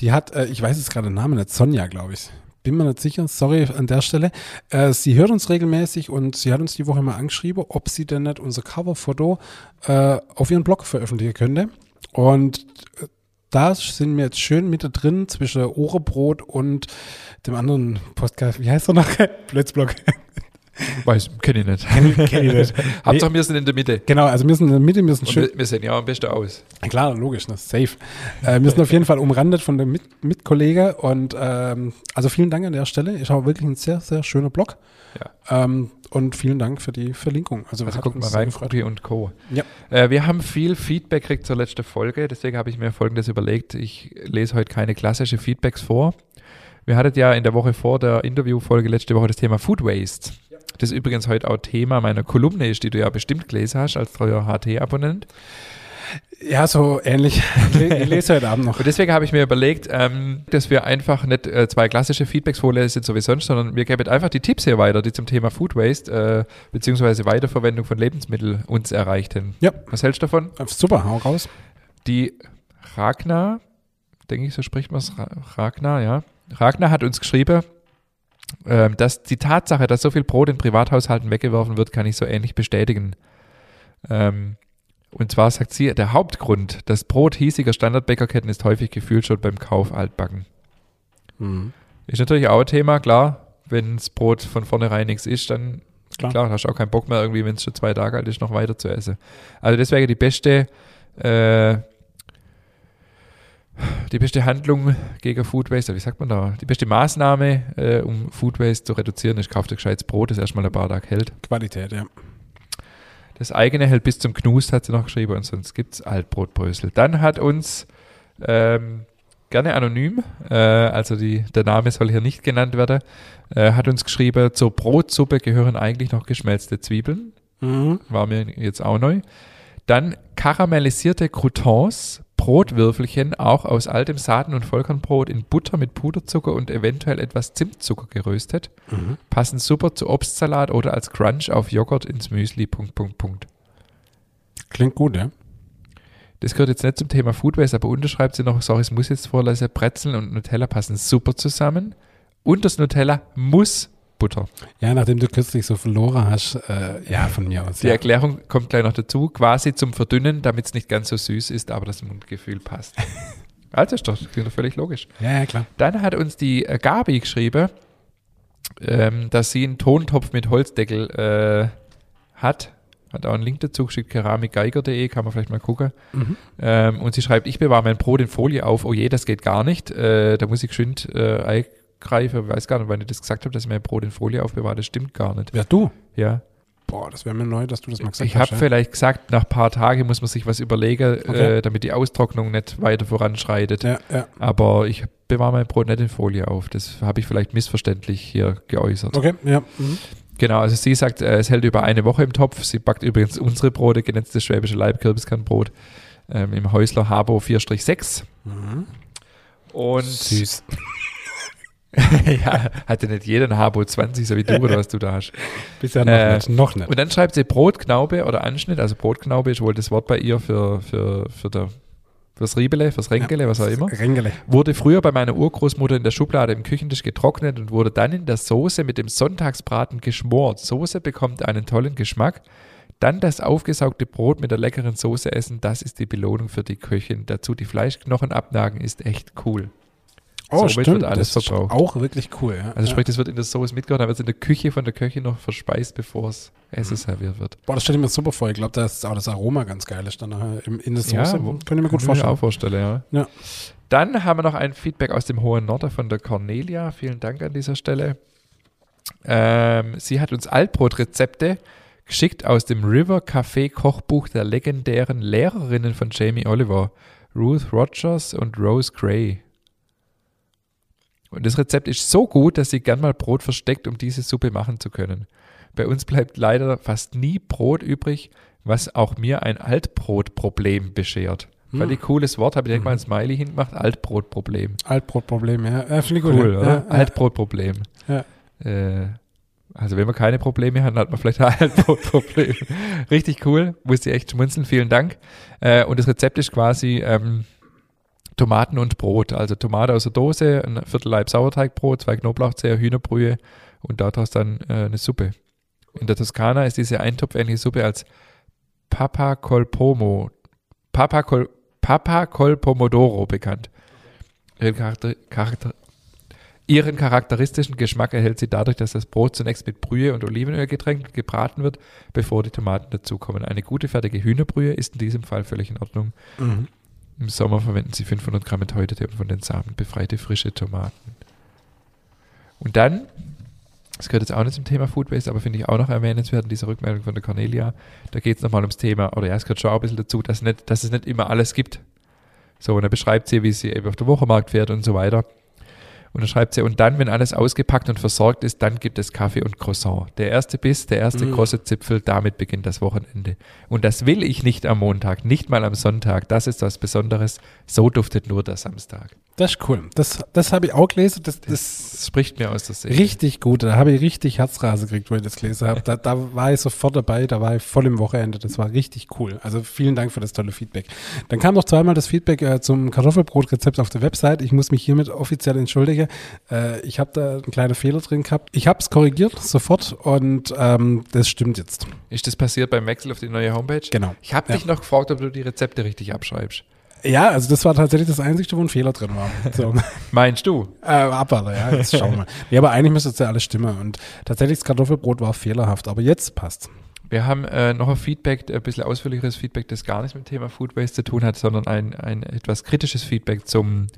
Die hat, äh, ich weiß jetzt gerade den Namen nicht, Sonja, glaube ich. Bin mir nicht sicher, sorry an der Stelle. Äh, sie hört uns regelmäßig und sie hat uns die Woche mal angeschrieben, ob sie denn nicht unser Coverfoto äh, auf ihren Blog veröffentlichen könnte. Und äh, da sind wir jetzt schön mit drin zwischen Ohrebrot und dem anderen Podcast, wie heißt er noch? Blödsblog. Weiß, kenne ich nicht. Kenn, ich- kenn ich nicht. Hauptsache, wir sind in der Mitte. Genau, also wir sind in der Mitte, wir sind schön. wir, wir sehen ja am besten aus. Klar, logisch, ist safe. Äh, wir sind auf jeden Fall umrandet von dem Mit Mitkollege und ähm, also vielen Dank an der Stelle. Ist auch wirklich ein sehr, sehr schöner Blog. Ähm, und vielen Dank für die Verlinkung. Also, Also hat guckt mal rein. Cookie und Co. Ja. Äh, wir haben viel Feedback gekriegt zur letzten Folge, deswegen habe ich mir folgendes überlegt. Ich lese heute keine klassische Feedbacks vor. Wir hattet ja in der Woche vor der Interviewfolge letzte Woche das Thema Food Waste. Das übrigens heute auch Thema meiner Kolumne ist, die du ja bestimmt gelesen hast als treuer HT-Abonnent. Ja, so ähnlich. Ich le- ich lese heute Abend noch. Und deswegen habe ich mir überlegt, ähm, dass wir einfach nicht äh, zwei klassische Feedbacks vorlesen, so wie sonst, sondern wir geben einfach die Tipps hier weiter, die zum Thema Food Waste äh, beziehungsweise Weiterverwendung von Lebensmitteln uns erreichten. Ja. Was hältst du davon? Super, hau raus. Die Ragnar, denke ich, so spricht man es, Ra- Ragnar, ja. Ragnar hat uns geschrieben, ähm, dass die Tatsache, dass so viel Brot in Privathaushalten weggeworfen wird, kann ich so ähnlich bestätigen. Ähm, und zwar sagt sie, der Hauptgrund, das Brot hiesiger Standardbäckerketten ist häufig gefühlt schon beim Kauf altbacken. Mhm. Ist natürlich auch ein Thema, klar. Wenn das Brot von vornherein nichts ist, dann Klar. klar, hast du auch keinen Bock mehr, irgendwie, wenn es schon zwei Tage alt ist, noch weiter zu essen. Also das wäre die beste, äh, die beste Handlung gegen Food Waste, wie sagt man da? Die beste Maßnahme, äh, um Food Waste zu reduzieren, ist, kauft dir gescheites Brot, das erstmal ein paar Tage hält. Qualität, ja. Das eigene hält bis zum Knust, hat sie noch geschrieben, und sonst gibt es Altbrotbrösel. Dann hat uns ähm, gerne anonym, äh, also die, der Name soll hier nicht genannt werden, äh, hat uns geschrieben, zur Brotsuppe gehören eigentlich noch geschmelzte Zwiebeln. Mhm. War mir jetzt auch neu. Dann karamellisierte Croutons, Brotwürfelchen, auch aus altem Saaten- und Vollkornbrot in Butter mit Puderzucker und eventuell etwas Zimtzucker geröstet. Mhm. Passen super zu Obstsalat oder als Crunch auf Joghurt ins Müsli. Punkt, Punkt, Punkt. Klingt gut, ja. Das gehört jetzt nicht zum Thema Food Waste, aber unterschreibt sie noch, sorry, ich muss jetzt vorlesen, Brezeln und Nutella passen super zusammen. Und das Nutella muss Butter. Ja, nachdem du kürzlich so verloren hast, äh, ja, von mir aus. Die Ja. Erklärung kommt gleich noch dazu, quasi zum Verdünnen, damit es nicht ganz so süß ist, aber das Mundgefühl passt. Also ist doch, völlig logisch. ja, ja, klar. Dann hat uns die äh, Gabi geschrieben, ähm, dass sie einen Tontopf mit Holzdeckel äh, hat. Hat auch einen Link dazu geschickt, keramikgeiger.de, kann man vielleicht mal gucken. Mhm. Ähm, und sie schreibt, ich bewahre mein Brot in Folie auf. Oh je, das geht gar nicht. Äh, da muss ich geschwind äh, eingreifen. Weiß gar nicht, wann ich das gesagt habe, dass ich mein Brot in Folie aufbewahre. Das stimmt gar nicht. Wer du? Ja. Boah, das wäre mir neu, dass du das mal gesagt Ich habe hast. ja. vielleicht gesagt, nach ein paar Tagen muss man sich was überlegen, Okay. äh, damit die Austrocknung nicht weiter voranschreitet. Ja, ja. Aber ich bewahre mein Brot nicht in Folie auf. Das habe ich vielleicht missverständlich hier geäußert. Okay, ja. Mhm. Genau, also sie sagt, äh, es hält über eine Woche im Topf. Sie backt übrigens unsere Brote, genetztes schwäbische Leibkürbiskernbrot ähm, im Häusler Habo 4-6. Mhm. Und Süß. ja, hatte nicht jeder ein Habo 20, so wie du oder was du da hast. Bisher noch Äh, nicht. Noch nicht. Und dann schreibt sie Brotknaube oder Anschnitt. Also Brotknaube ist wohl das Wort bei ihr für, für, für der, fürs Riebele, fürs Renkele, was auch immer. Rengele. Wurde früher bei meiner Urgroßmutter in der Schublade im Küchentisch getrocknet und wurde dann in der Soße mit dem Sonntagsbraten geschmort. Soße bekommt einen tollen Geschmack. Dann das aufgesaugte Brot mit der leckeren Soße essen, das ist die Belohnung für die Köchin. Dazu die Fleischknochen abnagen, ist echt cool. Oh, Somit stimmt. wird alles das ist verbraucht. auch wirklich cool. Ja. Also ja. sprich, das wird in der Soße mitgehauen, dann wird es in der Küche von der Köchin noch verspeist, bevor es Essen serviert wird. Boah, das stelle ich mir super vor. Ich glaube, dass auch das Aroma ganz geil ist dann im- in der Soße. wo- Könnte ich mir gut kann ich vorstellen. auch vorstellen, ja. Ja. Dann haben wir noch ein Feedback aus dem hohen Norden von der Cornelia. Vielen Dank an dieser Stelle. Ähm, sie hat uns Altbrotrezepte geschickt aus dem River Café Kochbuch der legendären Lehrerinnen von Jamie Oliver, Ruth Rogers und Rose Gray. Und das Rezept ist so gut, dass sie gern mal Brot versteckt, um diese Suppe machen zu können. Bei uns bleibt leider fast nie Brot übrig, was auch mir ein Altbrotproblem beschert. Hm. Völlig cooles Wort, habe ich direkt mal ein Smiley hingemacht. Altbrotproblem. Altbrotproblem, ja. ja Finde ich gut. Cool, ja. oder? Ja. Altbrotproblem. Ja. Äh, also wenn man keine Probleme hat, hat man vielleicht ein Altbrotproblem. Richtig cool, musste ich echt schmunzeln, vielen Dank. Äh, und das Rezept ist quasi ähm, Tomaten und Brot. Also Tomate aus der Dose, ein Viertel Leib Sauerteigbrot, zwei Knoblauchzehe, Hühnerbrühe und daraus dann äh, eine Suppe. In der Toskana ist diese eintopfähnliche Suppe als Papa col Pomo, Papa col, Papa col Pomodoro bekannt. Ihre Charakter, Charakter, Ihren charakteristischen Geschmack erhält sie dadurch, dass das Brot zunächst mit Brühe und Olivenöl getränkt und gebraten wird, bevor die Tomaten dazukommen. Eine gute fertige Hühnerbrühe ist in diesem Fall völlig in Ordnung. Mhm. Im Sommer verwenden sie 500 Gramm enthäutete und von den Samen befreite frische Tomaten. Und dann, das gehört jetzt auch nicht zum Thema Food Waste, aber finde ich auch noch erwähnenswert in dieser Rückmeldung von der Cornelia. Da geht es nochmal ums Thema, oder ja, es gehört schon auch ein bisschen dazu, dass, nicht, dass es nicht immer alles gibt. So, und da beschreibt sie, wie sie eben auf der Wochenmarkt fährt und so weiter. Und dann schreibt sie, und dann, wenn alles ausgepackt und versorgt ist, dann gibt es Kaffee und Croissant. Der erste Biss, der erste Mm. große Zipfel, damit beginnt das Wochenende. Und das will ich nicht am Montag, nicht mal am Sonntag. Das ist was Besonderes. So duftet nur der Samstag. Das ist cool. Das, das habe ich auch gelesen. Das, das Das spricht mir aus der Seele. richtig gut. Da habe ich richtig Herzrase gekriegt, wo ich das gelesen habe. Da, da war ich sofort dabei. Da war ich voll im Wochenende. Das war richtig cool. Also vielen Dank für das tolle Feedback. Dann kam noch zweimal das Feedback äh, zum Kartoffelbrotrezept auf der Website. Ich muss mich hiermit offiziell entschuldigen. Äh, ich habe da einen kleinen Fehler drin gehabt. Ich habe es korrigiert sofort und ähm, das stimmt jetzt. Ist das passiert beim Wechsel auf die neue Homepage? Genau. Ich habe Ja. dich noch gefragt, ob du die Rezepte richtig abschreibst. Ja, also das war tatsächlich das Einzige, wo ein Fehler drin war. So. Meinst du? Äh, abwarte, ja, jetzt schauen wir mal. Ja, aber eigentlich müsste es ja alles stimmen. Und tatsächlich das Kartoffelbrot war fehlerhaft, aber jetzt passt. Wir haben äh, noch ein Feedback, ein bisschen ausführlicheres Feedback, das gar nichts mit dem Thema Food Waste zu tun hat, sondern ein, ein etwas kritisches Feedback zum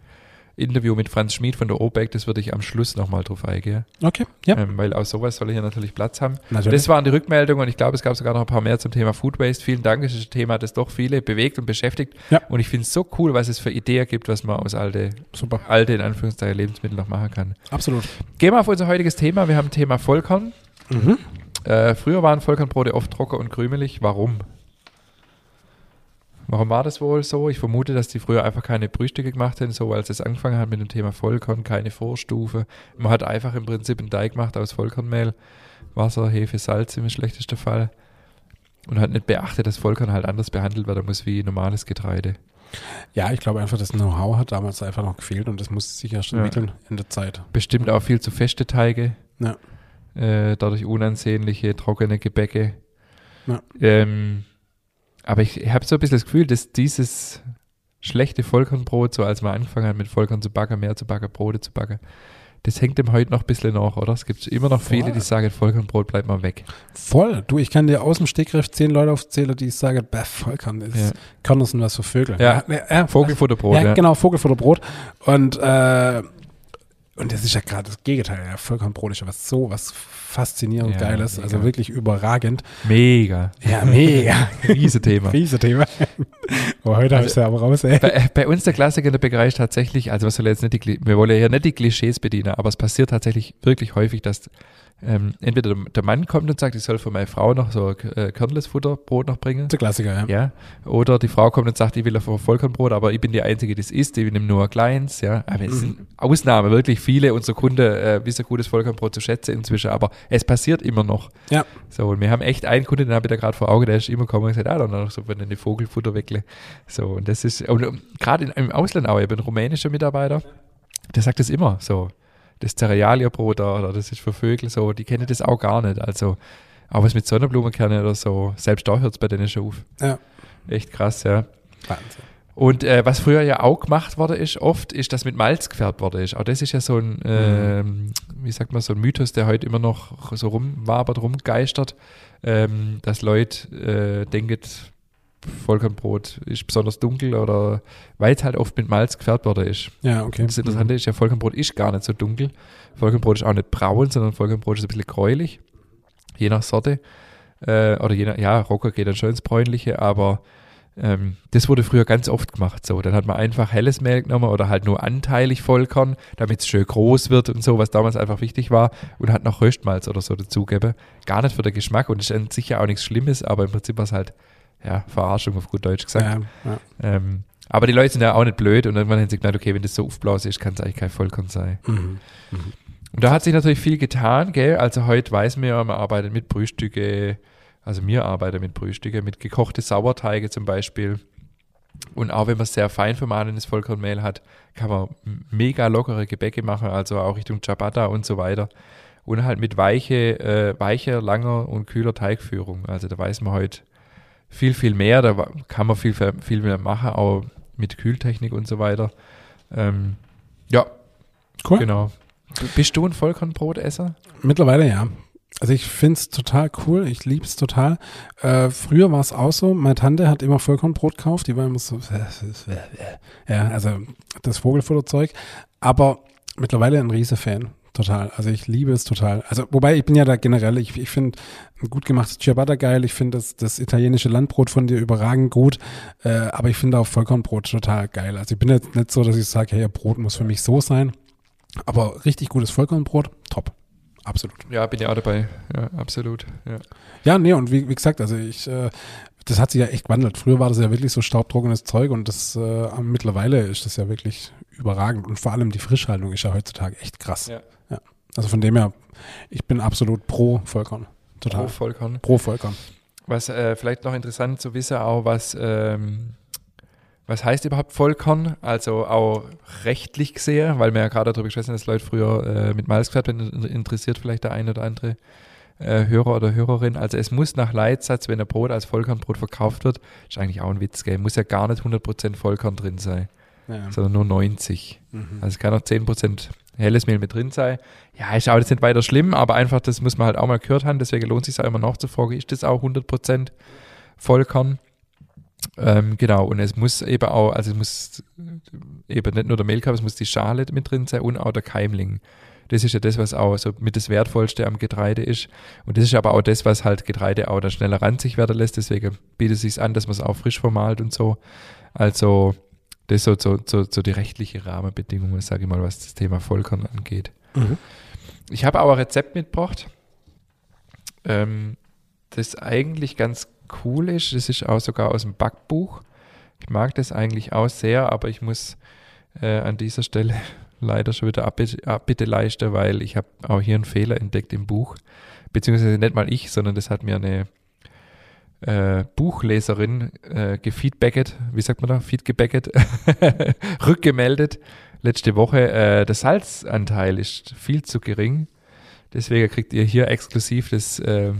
Interview mit Franz Schmid von der OBEC. Das würde ich am Schluss nochmal drauf eingehen, Okay, ja, ähm, weil aus sowas soll hier natürlich Platz haben. natürlich. Das waren die Rückmeldungen und ich glaube, es gab sogar noch ein paar mehr zum Thema Food Waste. Vielen Dank, es ist ein Thema, das doch viele bewegt und beschäftigt. Ja. Und ich finde es so cool, was es für Ideen gibt, was man aus alte, Super, alte in Anführungszeichen Lebensmitteln noch machen kann. absolut. Gehen wir auf unser heutiges Thema. Wir haben Thema Vollkorn. Mhm. Äh, früher waren Vollkornbrote oft trocken und krümelig. Warum? Warum war das wohl so? Ich vermute, dass die früher einfach keine Brühstücke gemacht haben, so als es angefangen hat mit dem Thema Vollkorn, keine Vorstufe. Man hat einfach im Prinzip einen Teig gemacht aus Vollkornmehl, Wasser, Hefe, Salz im schlechtesten Fall und hat nicht beachtet, dass Vollkorn halt anders behandelt werden muss wie normales Getreide. Ja, ich glaube einfach, das Know-how hat damals einfach noch gefehlt und das muss sich erst Ja. entwickeln in der Zeit. Bestimmt auch viel zu feste Teige, Ja. äh, dadurch unansehnliche, trockene Gebäcke. Ja. Ähm, aber ich habe so ein bisschen das Gefühl, dass dieses schlechte Vollkornbrot, so als man angefangen hat mit Vollkorn zu backen, mehr zu backen, Brote zu backen, das hängt dem heute noch ein bisschen nach, oder? Es gibt immer noch viele, die sagen, Vollkornbrot bleibt mal weg. Voll. Du, ich kann dir aus dem Stegreif zehn Leute aufzählen, die sagen, bäh, Vollkorn, das Ja. kann das denn was für Vögel? Ja. ja, ja Vogelfutterbrot, ja, ja. genau, Vogelfutterbrot. Und, äh, und das ist ja gerade das Gegenteil. Ja, Vollkornbrot ist ja was so, was faszinierend Ja, Geiles, also mega. wirklich überragend. Mega. Ja, mega. Riese Thema. Riese Thema. Aber heute habe ich es ja aber raus, ey. Bei, bei uns der Klassiker in der Bäckerei ist tatsächlich, also was soll jetzt nicht die, wir wollen ja nicht die Klischees bedienen, aber es passiert tatsächlich wirklich häufig, dass ähm, entweder der, Mann kommt und sagt, ich soll für meine Frau noch so äh, Kernless-Futterbrot noch bringen. Der Klassiker, ja. Ja, oder die Frau kommt und sagt, ich will ein Vollkornbrot, aber ich bin die Einzige, die es isst, ich nehme nur kleins, ja. Aber es sind Ausnahmen, wirklich viele unserer Kunden äh, wissen gutes Vollkornbrot zu schätzen inzwischen, aber es passiert immer noch. Ja. So, und wir haben echt einen Kunden, den habe ich da gerade vor Augen, der ist immer gekommen und gesagt, ah, dann noch so von eine Vogelfutter wegle. So, und das ist, und ähm, gerade im Ausland auch, ich bin ein rumänischer Mitarbeiter, der sagt das immer so. Das Cerealierbrot da, oder das ist für Vögel so, die kennen das auch gar nicht. Also, auch was mit Sonnenblumenkerne oder so, selbst da hört es bei denen schon auf. Ja. Echt krass, ja. Wahnsinn. Und äh, was früher ja auch gemacht worden ist, oft, ist, dass mit Malz gefärbt worden ist. Auch das ist ja so ein, ähm, wie sagt man, so ein Mythos, der heute immer noch so rumwabert, rumgeistert, ähm, dass Leute äh, denken, Vollkornbrot ist besonders dunkel oder weil es halt oft mit Malz gefärbt worden ist. Ja, okay. Und das Interessante ist ja, Vollkornbrot ist gar nicht so dunkel. Vollkornbrot ist auch nicht braun, sondern Vollkornbrot ist ein bisschen gräulich, je nach Sorte. Äh, oder je nach, ja, Rocker geht dann schon ins Bräunliche, aber ähm, das wurde früher ganz oft gemacht so. Dann hat man einfach helles Mehl genommen oder halt nur anteilig Vollkorn, damit es schön groß wird und so, was damals einfach wichtig war und hat noch Röstmalz oder so dazugegeben. Gar nicht für den Geschmack und ist an sich ja auch nichts Schlimmes, aber im Prinzip war es halt, ja, Verarschung auf gut Deutsch gesagt. Ja, ja. Ähm, aber die Leute sind ja auch nicht blöd und irgendwann haben sie gedacht, okay, wenn das so aufblasen ist, kann es eigentlich kein Vollkorn sein. Mhm. Und da hat sich natürlich viel getan, gell? Also heute weiß man ja, man arbeitet mit Brühstücke, also wir arbeiten mit Brühstücke, mit gekochte Sauerteige zum Beispiel. Und auch wenn man sehr fein vermahlenes Vollkornmehl hat, kann man mega lockere Gebäcke machen, also auch Richtung Ciabatta und so weiter. Und halt mit weiche, äh, weicher, langer und kühler Teigführung. Also da weiß man heute viel, viel mehr. Da kann man viel, viel mehr machen, auch mit Kühltechnik und so weiter. Ähm, ja, Cool. genau. Bist du ein Vollkornbrotesser? Mittlerweile ja. Also ich finde es total cool, ich liebe es total. Äh, früher war es auch so, meine Tante hat immer Vollkornbrot gekauft, die war immer so, ja, also das Vogelfutterzeug. Aber mittlerweile ein riese Fan, total. Also ich liebe es total. Also wobei ich bin ja da generell, ich, ich finde ein gut gemachtes Ciabatta geil, ich finde das, das italienische Landbrot von dir überragend gut, äh, aber ich finde auch Vollkornbrot total geil. Also ich bin jetzt nicht so, dass ich sage, hey, Brot muss für mich so sein, aber richtig gutes Vollkornbrot, top. Absolut. Ja, bin ja auch dabei. Ja, absolut. Ja, ja nee, und wie, wie gesagt, also ich, äh, das hat sich ja echt gewandelt. Früher war das ja wirklich so staubtrockenes Zeug und das äh, mittlerweile ist das ja wirklich überragend. Und vor allem die Frischhaltung ist ja heutzutage echt krass. Ja. Also von dem her, ich bin absolut pro Vollkorn. Total. Pro Vollkorn. Pro Vollkorn. Was äh, vielleicht noch interessant zu wissen, auch was ähm, was heißt überhaupt Vollkorn? Also auch rechtlich gesehen, weil wir ja gerade darüber gesprochen haben, dass Leute früher äh, mit Malz gesagt haben, interessiert vielleicht der eine oder andere äh, Hörer oder Hörerin. Also es muss nach Leitsatz, wenn ein Brot als Vollkornbrot verkauft wird, ist eigentlich auch ein Witz, gell? muss ja gar nicht 100% Vollkorn drin sein, ja. sondern nur 90. Mhm. Also es kann auch 10% helles Mehl mit drin sein. Ja, ist auch jetzt nicht weiter schlimm, aber einfach, das muss man halt auch mal gehört haben, deswegen lohnt es sich auch immer nachzufragen, ist das auch 100% Vollkorn? Ähm, genau, und es muss eben auch, also es muss eben nicht nur der Mehlkörper, es muss die Schale mit drin sein und auch der Keimling. Das ist ja das, was auch so mit das Wertvollste am Getreide ist. Und das ist aber auch das, was halt Getreide auch dann schneller ranzig werden lässt. Deswegen bietet es sich an, dass man es auch frisch vermalt und so. Also, das ist so, so, so, so die rechtliche Rahmenbedingungen, sage ich mal, was das Thema Vollkorn angeht. Mhm. Ich habe auch ein Rezept mitgebracht. Ähm, das eigentlich ganz cool ist. Das ist auch sogar aus dem Backbuch. Ich mag das eigentlich auch sehr, aber ich muss äh, an dieser Stelle leider schon wieder Abbitte, Abbitte leisten, weil ich habe auch hier einen Fehler entdeckt im Buch. Beziehungsweise nicht mal ich, sondern das hat mir eine äh, Buchleserin äh, gefeedbacket, wie sagt man da, feedgebacket, rückgemeldet letzte Woche. Äh, der Salzanteil ist viel zu gering. Deswegen kriegt ihr hier exklusiv das äh,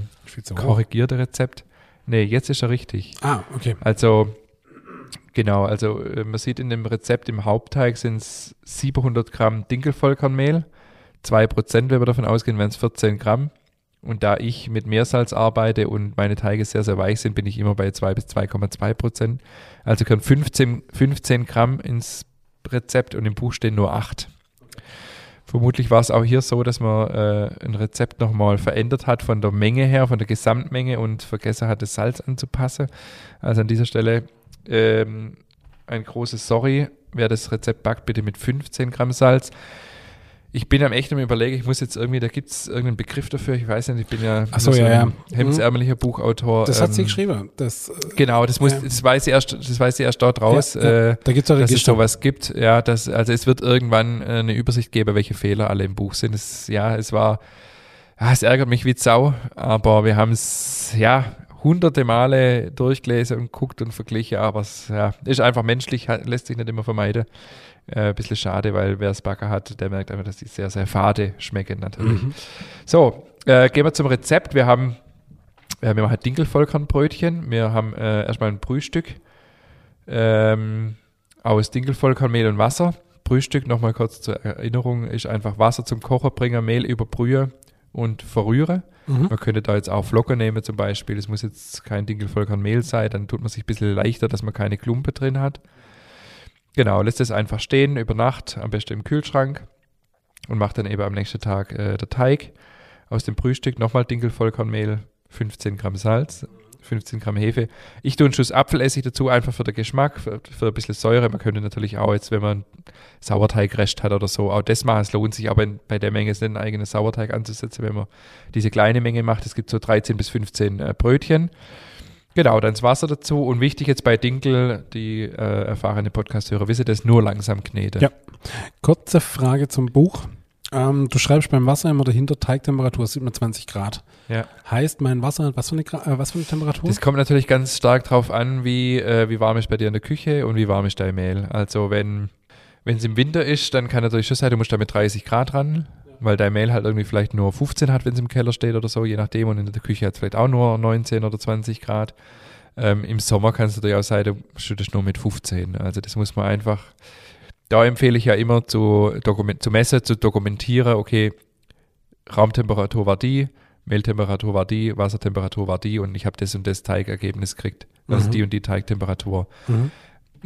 korrigierte Rezept. Nee, jetzt ist er richtig. Ah, okay. Also, genau, also äh, man sieht in dem Rezept im Hauptteig sind es 700 Gramm Dinkelvollkornmehl, 2%, wenn wir davon ausgehen, wären es 14 Gramm. Und da ich mit Meersalz arbeite und meine Teige sehr, sehr weich sind, bin ich immer bei 2 bis 2,2 Prozent. Also können 15, 15 Gramm ins Rezept und im Buch stehen nur 8. Vermutlich war es auch hier so, dass man äh, ein Rezept nochmal verändert hat von der Menge her, von der Gesamtmenge und vergessen hat, das Salz anzupassen. Also an dieser Stelle ähm, ein großes Sorry. Wer das Rezept backt, bitte mit 15 Gramm Salz ich bin am echt am überlegen, ich muss jetzt irgendwie, da gibt es irgendeinen Begriff dafür, ich weiß nicht, ich bin ja, so, ja, ja. hemdsärmelicher mhm. Buchautor. Das hat sie ähm, geschrieben. Das, äh, genau, das muss, ja. das weiß ich erst, das weiß ich erst dort raus, ja, äh, da gibt's auch dass es sowas gibt. Ja, das, also es wird irgendwann äh, eine Übersicht geben, welche Fehler alle im Buch sind. Es, ja, es war, ja, es ärgert mich wie Sau, aber wir haben es, ja, hunderte Male durchgelesen und guckt und verglichen, aber es ja, ist einfach menschlich, lässt sich nicht immer vermeiden. Äh, ein bisschen schade, weil wer es Backer hat, der merkt einfach, dass die sehr, sehr fade schmecken natürlich. Mhm. So, äh, gehen wir zum Rezept. Wir haben, äh, wir machen Dinkelvollkornbrötchen. Wir haben äh, erstmal ein Brühstück ähm, aus Dinkelvollkornmehl und Wasser. Brühstück, nochmal kurz zur Erinnerung, ist einfach Wasser zum Kocher bringen, Mehl überbrühe und verrühre. Mhm. Man könnte da jetzt auch Flocken nehmen zum Beispiel. Es muss jetzt kein Dinkelvollkornmehl sein, dann tut man sich ein bisschen leichter, dass man keine Klumpe drin hat. Genau, lässt es einfach stehen über Nacht, am besten im Kühlschrank und macht dann eben am nächsten Tag äh, der Teig aus dem Brühstück, nochmal Dinkelvollkornmehl, 15 Gramm Salz, 15 Gramm Hefe. Ich tue einen Schuss Apfelessig dazu, einfach für den Geschmack, für, für ein bisschen Säure. Man könnte natürlich auch jetzt, wenn man Sauerteigrest hat oder so, auch das machen. Es lohnt sich aber bei der Menge nicht einen eigenen Sauerteig anzusetzen, wenn man diese kleine Menge macht. Es gibt so 13 bis 15 äh, Brötchen. Genau, dann das Wasser dazu. Und wichtig jetzt bei Dinkel, die äh, erfahrene Podcast-Hörer wissen das, nur langsam kneten. Ja. Kurze Frage zum Buch. Ähm, du schreibst beim Wasser immer dahinter Teigtemperatur 27 Grad. Ja. Heißt mein Wasser, was für eine, äh, was für eine Temperatur? Das kommt natürlich ganz stark drauf an, wie, äh, wie warm ist bei dir in der Küche und wie warm ist dein Mehl. Also wenn es im Winter ist, dann kann natürlich schon sein, du musst da mit 30 Grad ran weil dein Mail halt irgendwie vielleicht nur 15 hat, wenn es im Keller steht oder so, je nachdem. Und in der Küche hat es vielleicht auch nur 19 oder 20 Grad. Ähm, Im Sommer kannst du dir auch sagen, du schüttest nur mit 15. Also das muss man einfach da empfehle ich ja immer zu, dokument, zu messen, zu dokumentieren, okay, Raumtemperatur war die, Mehltemperatur war die, Wassertemperatur war die und ich habe das und das Teigergebnis gekriegt. Also Mhm. die und die Teigtemperatur. Mhm.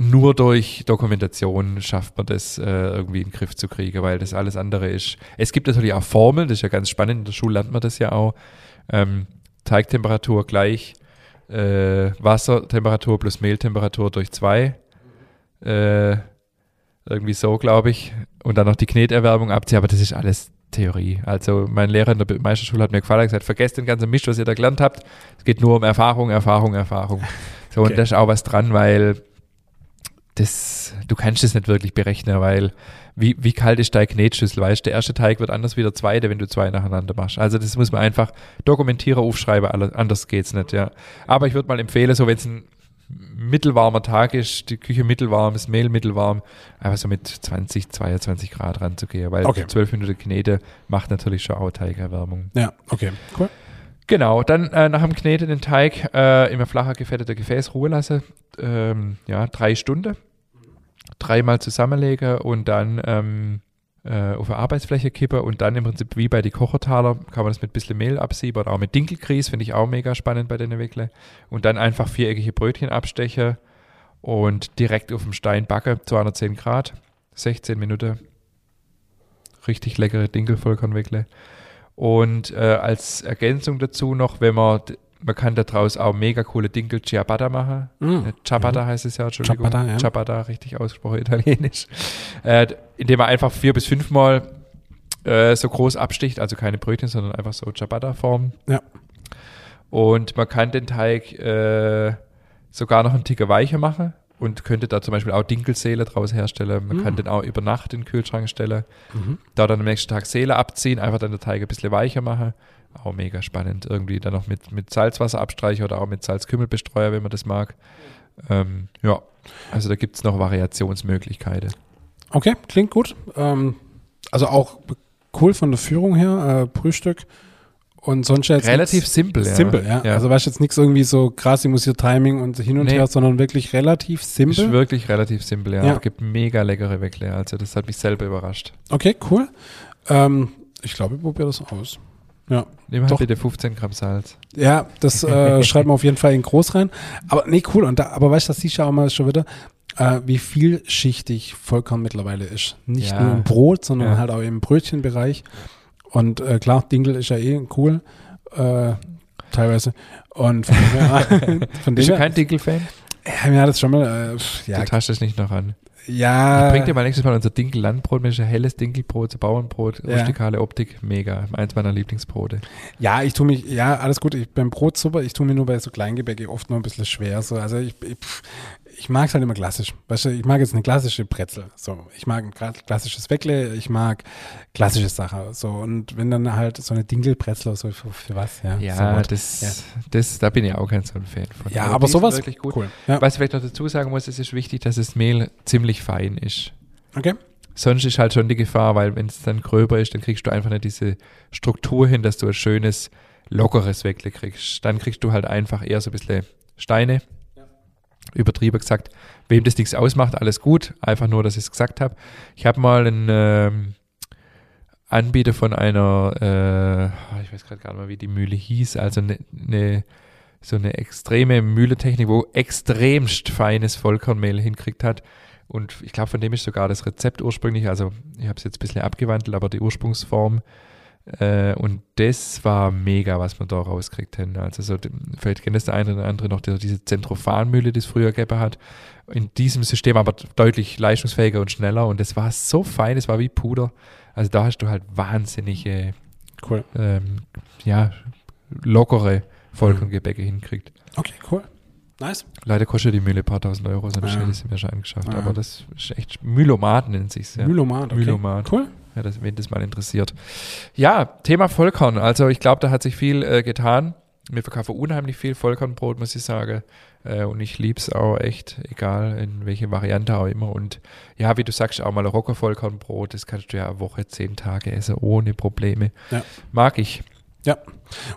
Nur durch Dokumentation schafft man das äh, irgendwie in den Griff zu kriegen, weil das alles andere ist. Es gibt natürlich auch Formeln, das ist ja ganz spannend, in der Schule lernt man das ja auch. Ähm, Teigtemperatur gleich äh, Wassertemperatur plus Mehltemperatur durch zwei. Äh, irgendwie so, glaube ich. Und dann noch die Kneterwärmung abziehen, aber das ist alles Theorie. Also mein Lehrer in der Meisterschule hat mir gefallen, er hat gesagt, vergesst den ganzen Mist, was ihr da gelernt habt. Es geht nur um Erfahrung, Erfahrung, Erfahrung. So, Okay. und da ist auch was dran, weil das, du kannst das nicht wirklich berechnen, weil wie, wie kalt ist dein Knetschüssel? Weißt du, der erste Teig wird anders wie der zweite, wenn du zwei nacheinander machst. Also das muss man einfach dokumentieren, aufschreiben, alle- anders geht's nicht, ja. Aber ich würde mal empfehlen, so wenn es ein mittelwarmer Tag ist, die Küche mittelwarm, das Mehl mittelwarm, einfach so mit 20, 22 Grad ranzugehen, weil Okay. 12 Minuten Knete macht natürlich schon auch Teigerwärmung. Ja, okay, cool. Genau, dann äh, nach dem Knete den Teig äh, in ein flacher gefettete Gefäß ruhen lassen. Ähm, ja, drei Stunden. Dreimal zusammenlegen und dann ähm, äh, auf eine Arbeitsfläche kippen und dann im Prinzip wie bei die Kochertaler kann man das mit ein bisschen Mehl absieben oder auch mit Dinkelgrieß, finde ich auch mega spannend bei den Wickle. Und dann einfach viereckige Brötchen abstechen und direkt auf dem Stein backen, 210 Grad, 16 Minuten. Richtig leckere Dinkelvollkornwickle. Und äh, als Ergänzung dazu noch, wenn man, man kann daraus auch mega coole Dinkel Ciabatta machen. Mhm. Äh, Ciabatta heißt es ja, Entschuldigung. Ciabatta, ja. Ciabatta, richtig ausgesprochen, italienisch. Äh, indem man einfach vier bis fünfmal äh, so groß absticht, also keine Brötchen, sondern einfach so Ciabatta-Form. Ja. Und man kann den Teig äh, sogar noch einen Ticker weicher machen und könnte da zum Beispiel auch Dinkelseele draus herstellen. Man kann Mm. den auch über Nacht in den Kühlschrank stellen. Mhm. Da dann am nächsten Tag Seele abziehen, einfach dann der Teig ein bisschen weicher machen. Auch mega spannend. Irgendwie dann noch mit, mit Salzwasser abstreichen oder auch mit Salzkümmel bestreuen, wenn man das mag. Ähm, ja, also da gibt es noch Variationsmöglichkeiten. Okay, klingt gut. Ähm, also auch cool von der Führung her, äh, Frühstück. Und sonst jetzt Relativ nix- simpel, ja. Simpel, ja. Ja. Also weißt du jetzt nichts irgendwie so krass, ich muss hier Timing und hin und Nee. her, sondern wirklich relativ Ist simpel. wirklich relativ simpel, ja. Ja. Aber gibt mega leckere Weckle. Also das hat mich selber überrascht. Okay, cool. Ähm, ich glaube, ich probiere das aus. Ja. Nimm halt Doch. bitte 15 Gramm Salz. Ja, das äh, schreibt man auf jeden Fall in groß rein. Aber nee, cool. Und da, aber weißt du, das siehst du auch mal schon wieder, äh, wie vielschichtig Vollkorn mittlerweile ist. Nicht Ja. nur im Brot, sondern Ja. halt auch im Brötchenbereich. Und äh, klar, Dinkel ist ja eh cool. Äh, teilweise. Und von dem her, von dem Bist du kein Dinkel-Fan? ja, mir hat das schon mal, äh, ja, Du taschst das nicht noch an. Ja, Bring dir mal nächstes Mal unser Dinkel-Landbrot, ein helles Dinkelbrot, so Bauernbrot, Ja. rustikale Optik, mega. Eins meiner Lieblingsbrote. Ja, ich tue mich, ja, alles gut. Ich, beim Brot super, ich tue mir nur bei so Kleingebäcke oft noch ein bisschen schwer. So. Also ich, ich, ich mag es halt immer klassisch. Weißt du, ich mag jetzt eine klassische Brezel. So, ich mag ein kla- klassisches Weckle, ich mag klassische Sachen. So, und wenn dann halt so eine Dinkelbrezel oder so, für, für was, ja. Ja, so das, das, da bin ich auch kein so ein Fan von. ja, Aber aber sowas, wirklich gut. cool. Ja. Was ich vielleicht noch dazu sagen muss, es ist wichtig, dass das Mehl ziemlich fein ist. Okay. Sonst ist halt schon die Gefahr, weil wenn es dann gröber ist, dann kriegst du einfach nicht diese Struktur hin, dass du ein schönes, lockeres Weckle kriegst. Dann kriegst du halt einfach eher so ein bisschen Steine. Übertrieben gesagt, wem das nichts ausmacht, alles gut. Einfach nur, dass ich es gesagt habe. Ich habe mal einen ähm, Anbieter von einer, äh, ich weiß gerade gar nicht mehr, wie die Mühle hieß, also eine, eine so eine extreme Mühletechnik, wo extremst feines Vollkornmehl hinkriegt hat. Und ich glaube, von dem ist sogar das Rezept ursprünglich, also ich habe es jetzt ein bisschen abgewandelt, aber die Ursprungsform. Äh, und das war mega, was man da rauskriegt. Hin. Also so, vielleicht kennt es der eine oder andere noch die, diese Zentrofalmühle, die es früher gegeben hat. In diesem System aber deutlich leistungsfähiger und schneller. Und das war so fein, es war wie Puder. Also da hast du halt wahnsinnige, Cool. ähm, ja, lockere Vollkorngebäcke hinkriegt. Okay, cool. Nice. Leider kostet die Mühle ein paar tausend Euro, sonst Ja. hätte ich sie mir schon angeschafft. Ja. Aber das ist echt, Mühlomat nennt sich's. Ja. Mühlomat, okay. Mühlomat. Cool. Ja, das, wen das mal interessiert. Ja, Thema Vollkorn. Also ich glaube, da hat sich viel äh, getan. Wir verkaufen unheimlich viel Vollkornbrot, muss ich sagen. Äh, und ich liebe es auch echt, egal in welche Variante auch immer. Und ja, wie du sagst, auch mal Rocker Vollkornbrot, das kannst du ja eine Woche, zehn Tage essen, ohne Probleme. Ja. Mag ich.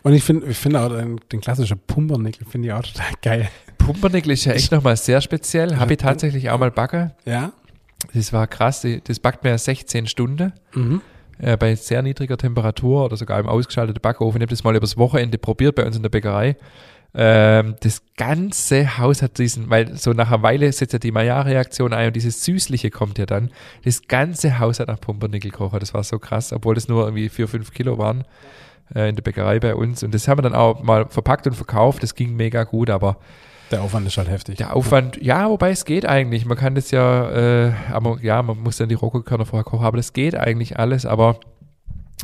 Und ich finde ich finde auch den, den klassischen Pumpernickel finde ich auch total geil. Pumpernickel ist ja echt nochmal sehr speziell. Habe ich tatsächlich auch mal backen. Ja? Das war krass. Das backt mir ja 16 Stunden Mhm. äh, bei sehr niedriger Temperatur oder sogar im ausgeschalteten Backofen. Ich habe das mal übers Wochenende probiert bei uns in der Bäckerei. Ähm, das ganze Haus hat diesen, weil so nach einer Weile setzt ja die Maillard-Reaktion ein und dieses Süßliche kommt ja dann. Das ganze Haus hat nach Pumpernickel gekocht. Das war so krass, obwohl das nur irgendwie vier, fünf Kilo waren äh, in der Bäckerei bei uns. Und das haben wir dann auch mal verpackt und verkauft. Das ging mega gut, aber Der Aufwand ist halt heftig. der Aufwand, ja, wobei es geht eigentlich. Man kann das ja, äh, aber ja, man muss dann die Rokokörner vorher kochen, aber das geht eigentlich alles. Aber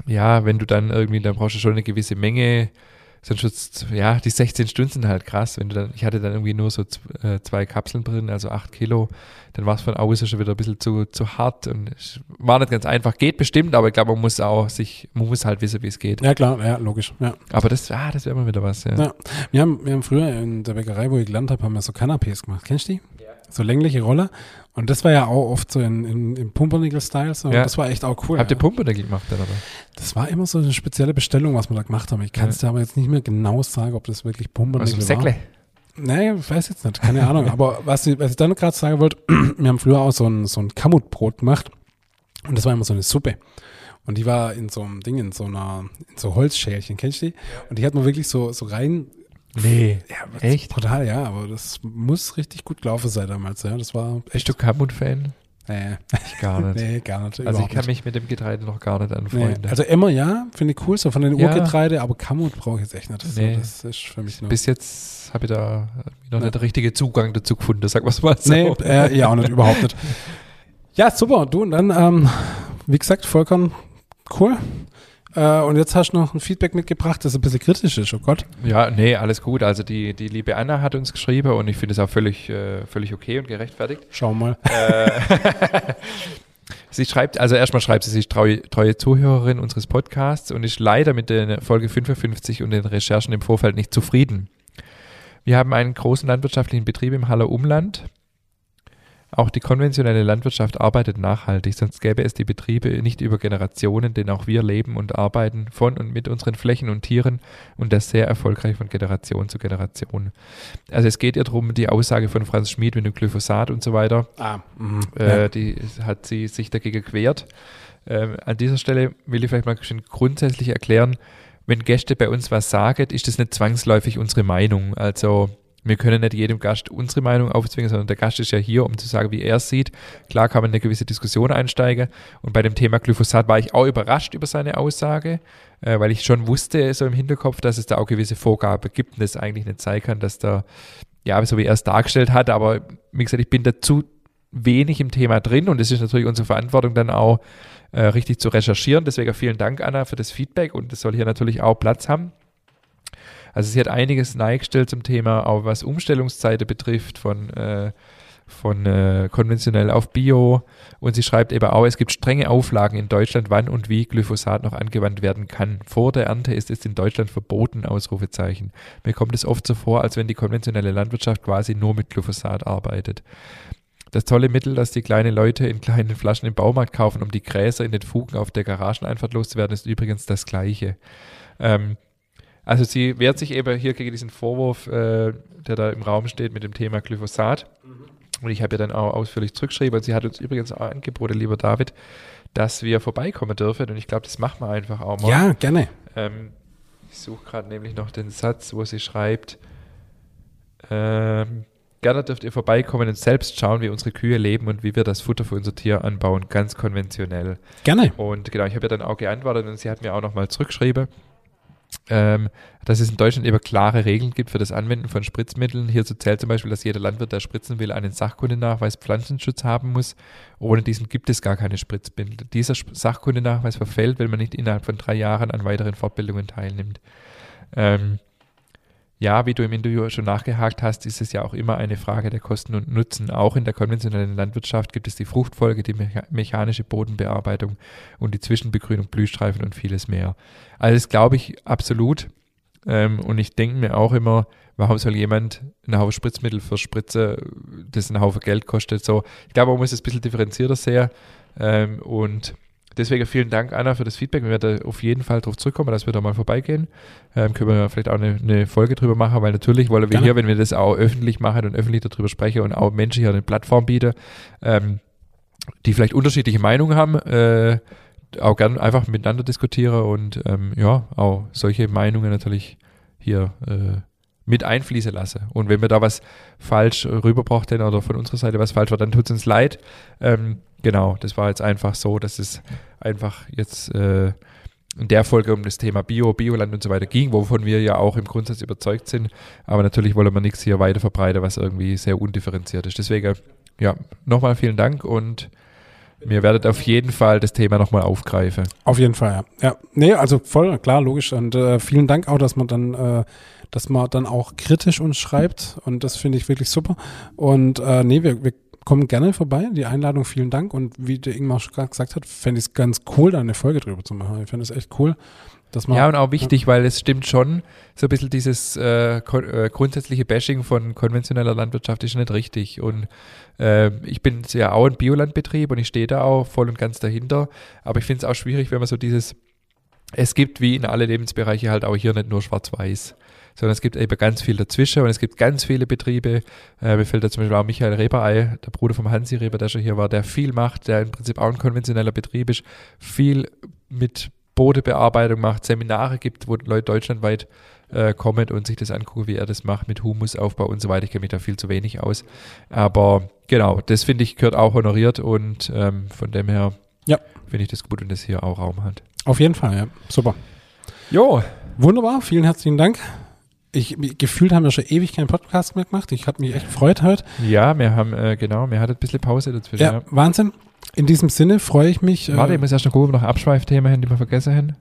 ja, wenn du dann irgendwie, dann brauchst du schon eine gewisse Menge. Sonst wird's, ja, die 16 Stunden sind halt krass. Wenn du dann, ich hatte dann irgendwie nur so äh, zwei Kapseln drin, also 8 Kilo, dann war es von außen schon wieder ein bisschen zu, zu hart und es war nicht ganz einfach. Geht bestimmt, aber ich glaube, man muss auch sich, man muss halt wissen, wie es geht. Ja, klar, ja, logisch. Ja. Aber das, ah, das wäre immer wieder was, ja. Ja. Wir, haben, wir haben früher in der Bäckerei, wo ich gelernt habe, haben wir so Canapés gemacht. Kennst du die? So längliche Roller. Und das war ja auch oft so in, in, im Pumpernickel-Style. So. Ja. Das war echt auch cool. Habt ihr ja. Pumpernickel gemacht dann, oder? Das war immer so eine spezielle Bestellung, was wir da gemacht haben. Ich kann es dir aber jetzt nicht mehr genau sagen, ob das wirklich Pumpernickel dem war. Säckle? Nee, ich weiß jetzt nicht, keine Ahnung. Aber was ich, was ich dann gerade sagen wollte, wir haben früher auch so ein, so ein Kamutbrot gemacht. Und das war immer so eine Suppe. Und die war in so einem Ding, in so einer, in so Holzschälchen, kennst du die? Und die hat man wirklich so, so rein. Nee. Ja, Echt? Brutal, ja, aber das muss richtig gut gelaufen sein damals, ja. Das war Bist du Kamut-Fan? Nee, Ich gar nicht. nee gar nicht. Also ich kann nicht. mich mit dem Getreide noch gar nicht Nee. anfreunden. Also Emmer ja, finde ich cool, so von den Ja. Urgetreide, aber Kamut brauche ich jetzt echt nicht. Das, Nee. so, das ist für mich nur. Bis jetzt habe ich da noch nicht den richtigen Zugang dazu gefunden, sag was mal so. Nee, äh, ja auch nicht, überhaupt nicht. Ja, super. Du, und dann, ähm, wie gesagt, vollkommen cool. Äh, und jetzt hast du noch ein Feedback mitgebracht, das ein bisschen kritisch ist, oh Gott. Ja, nee, alles gut. Also die, die liebe Anna hat uns geschrieben und ich finde es auch völlig, äh, völlig okay und gerechtfertigt. Schauen wir mal. Äh, sie schreibt, also erstmal schreibt sie, sie ist treue, treue Zuhörerin unseres Podcasts und ist leider mit der Folge 55 und den Recherchen im Vorfeld nicht zufrieden. Wir haben einen großen landwirtschaftlichen Betrieb im Haller Umland. Auch die konventionelle Landwirtschaft arbeitet nachhaltig, sonst gäbe es die Betriebe nicht über Generationen, denn auch wir leben und arbeiten von und mit unseren Flächen und Tieren und das sehr erfolgreich von Generation zu Generation. Also es geht ihr darum, die Aussage von Franz Schmid mit dem Glyphosat und so weiter, Ah, mhm. äh, ja. die hat sie sich dagegen gewehrt. Ähm, an dieser Stelle will ich vielleicht mal schon grundsätzlich erklären, wenn Gäste bei uns was sagen, ist das nicht zwangsläufig unsere Meinung. Also wir können nicht jedem Gast unsere Meinung aufzwingen, sondern der Gast ist ja hier, um zu sagen, wie er es sieht. Klar kann man in eine gewisse Diskussion einsteigen. Und bei dem Thema Glyphosat war ich auch überrascht über seine Aussage, äh, weil ich schon wusste, so im Hinterkopf, dass es da auch gewisse Vorgaben gibt und es eigentlich nicht sein kann, dass da, ja, so wie er es dargestellt hat, aber wie gesagt, ich bin dazu wenig im Thema drin und es ist natürlich unsere Verantwortung dann auch äh, richtig zu recherchieren. Deswegen vielen Dank, Anna, für das Feedback und es soll hier natürlich auch Platz haben. Also sie hat einiges neigestellt zum Thema, auch was Umstellungszeiten betrifft, von, äh, von äh, konventionell auf Bio. Und sie schreibt eben auch, es gibt strenge Auflagen in Deutschland, wann und wie Glyphosat noch angewandt werden kann. Vor der Ernte ist es in Deutschland verboten, Ausrufezeichen. Mir kommt es oft so vor, als wenn die konventionelle Landwirtschaft quasi nur mit Glyphosat arbeitet. Das tolle Mittel, das die kleinen Leute in kleinen Flaschen im Baumarkt kaufen, um die Gräser in den Fugen auf der Garageneinfahrt loszuwerden, ist übrigens das Gleiche. Ähm, also sie wehrt sich eben hier gegen diesen Vorwurf, äh, der da im Raum steht mit dem Thema Glyphosat. Und ich habe ja dann auch ausführlich zurückgeschrieben. Und sie hat uns übrigens auch angeboten, lieber David, dass wir vorbeikommen dürfen. Und ich glaube, das machen wir einfach auch mal. ja, gerne. Ähm, ich suche gerade nämlich noch den Satz, wo sie schreibt, ähm, gerne dürft ihr vorbeikommen und selbst schauen, wie unsere Kühe leben und wie wir das Futter für unser Tier anbauen, ganz konventionell. Gerne. Und genau, ich habe ja dann auch geantwortet und sie hat mir auch nochmal zurückgeschrieben, ähm, dass es in Deutschland eben klare Regeln gibt für das Anwenden von Spritzmitteln. Hierzu zählt zum Beispiel, dass jeder Landwirt, der spritzen will, einen Sachkundenachweis Pflanzenschutz haben muss. Ohne diesen gibt es gar keine Spritzmittel. Dieser Sachkundenachweis verfällt, wenn man nicht innerhalb von drei Jahren an weiteren Fortbildungen teilnimmt. Ähm, ja, wie du im Interview schon nachgehakt hast, ist es ja auch immer eine Frage der Kosten und Nutzen. Auch in der konventionellen Landwirtschaft gibt es die Fruchtfolge, die mecha mechanische Bodenbearbeitung und die Zwischenbegrünung, Blühstreifen und vieles mehr. Das glaube ich absolut. Ähm, und ich denke mir auch immer, warum soll jemand einen Haufen Spritzmittel für Spritze, das einen Haufen Geld kostet, so. Ich glaube, man muss es ein bisschen differenzierter sehen. Ähm, und deswegen vielen Dank, Anna, für das Feedback. Wir werden auf jeden Fall darauf zurückkommen, dass wir da mal vorbeigehen. Ähm, können wir vielleicht auch eine, eine Folge drüber machen, weil natürlich wollen wir Gerne. hier, wenn wir das auch öffentlich machen und öffentlich darüber sprechen und auch Menschen hier eine Plattform bieten, ähm, die vielleicht unterschiedliche Meinungen haben, äh, auch gern einfach miteinander diskutiere und ähm, ja, auch solche Meinungen natürlich hier äh, mit einfließen lasse. Und wenn wir da was falsch rüberbracht hätten oder von unserer Seite was falsch war, dann tut es uns leid. Ähm, genau, das war jetzt einfach so, dass es einfach jetzt äh, in der Folge um das Thema Bio, Bioland und so weiter ging, wovon wir ja auch im Grundsatz überzeugt sind. Aber natürlich wollen wir nichts hier weiter verbreiten, was irgendwie sehr undifferenziert ist. Deswegen, ja, nochmal vielen Dank und mir werdet auf jeden Fall das Thema nochmal aufgreifen. Auf jeden Fall, ja. Ja, nee, also voll, klar, logisch. Und äh, vielen Dank auch, dass man dann, äh, dass man dann auch kritisch uns schreibt. Und das finde ich wirklich super. Und äh, nee, wir, wir kommen gerne vorbei. Die Einladung, vielen Dank. Und wie der Ingmar schon gerade gesagt hat, fände ich es ganz cool, da eine Folge drüber zu machen. Ich finde es echt cool. Dass man, ja, und auch wichtig, ja. weil es stimmt schon, so ein bisschen dieses äh, äh, grundsätzliche Bashing von konventioneller Landwirtschaft ist nicht richtig. Und äh, ich bin ja auch ein Biolandbetrieb und ich stehe da auch voll und ganz dahinter. Aber ich finde es auch schwierig, wenn man so dieses, es gibt wie in alle Lebensbereiche halt auch hier nicht nur schwarz-weiß sondern es gibt eben ganz viel dazwischen und es gibt ganz viele Betriebe. Äh, mir fällt da zum Beispiel auch Michael Reberei, der Bruder vom Hansi Reber, der schon hier war, der viel macht, der im Prinzip auch ein konventioneller Betrieb ist, viel mit Bodebearbeitung macht, Seminare gibt, wo Leute deutschlandweit äh, kommen und sich das angucken, wie er das macht mit Humusaufbau und so weiter. Ich kenne mich da viel zu wenig aus. Aber genau, das finde ich gehört auch honoriert und ähm, von dem her ja. finde ich das gut, wenn das hier auch Raum hat. Auf jeden Fall, ja. Super. Jo. Wunderbar, vielen herzlichen Dank ich gefühlt haben wir schon ewig keinen Podcast mehr gemacht. Ich habe mich echt gefreut heute. Ja, wir haben, äh, genau, wir hatten ein bisschen Pause dazwischen. Ja, ja. Wahnsinn. In diesem Sinne freue ich mich. Äh, Warte, äh, ich muss erst noch gucken, ob wir noch Abschweifthemen haben, die wir vergessen haben.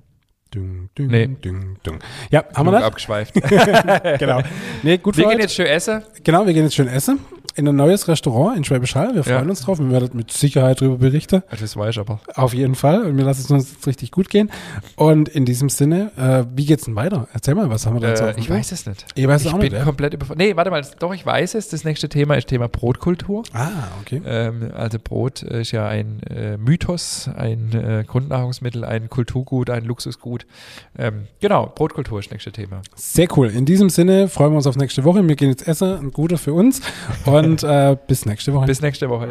Ding, ding, nee. ding, ding. Ja, haben wir das? abgeschweift. genau. Nee, gut wir gehen heute. jetzt schön essen. Genau, wir gehen jetzt schön essen in ein neues Restaurant in Schwäbisch Hall. Wir freuen ja. uns drauf. Wir werden mit Sicherheit darüber berichten. Das weiß ich aber. Auf jeden Fall. Und wir lassen es uns richtig gut gehen. Und in diesem Sinne, äh, wie geht's denn weiter? Erzähl mal, was haben wir da jetzt äh, Ich weiß es nicht. Ich weiß es auch nicht. Ich bin komplett überfordert. Nee, warte mal. Doch, ich weiß es. Das nächste Thema ist Thema Brotkultur. Ah, okay. Ähm, also Brot ist ja ein äh, Mythos, ein äh, Grundnahrungsmittel, ein Kulturgut, ein Luxusgut. Ähm, genau, Brotkultur ist das nächste Thema. Sehr cool. In diesem Sinne freuen wir uns auf nächste Woche. Wir gehen jetzt essen. Ein guter für uns. Und äh, bis nächste Woche. Bis nächste Woche.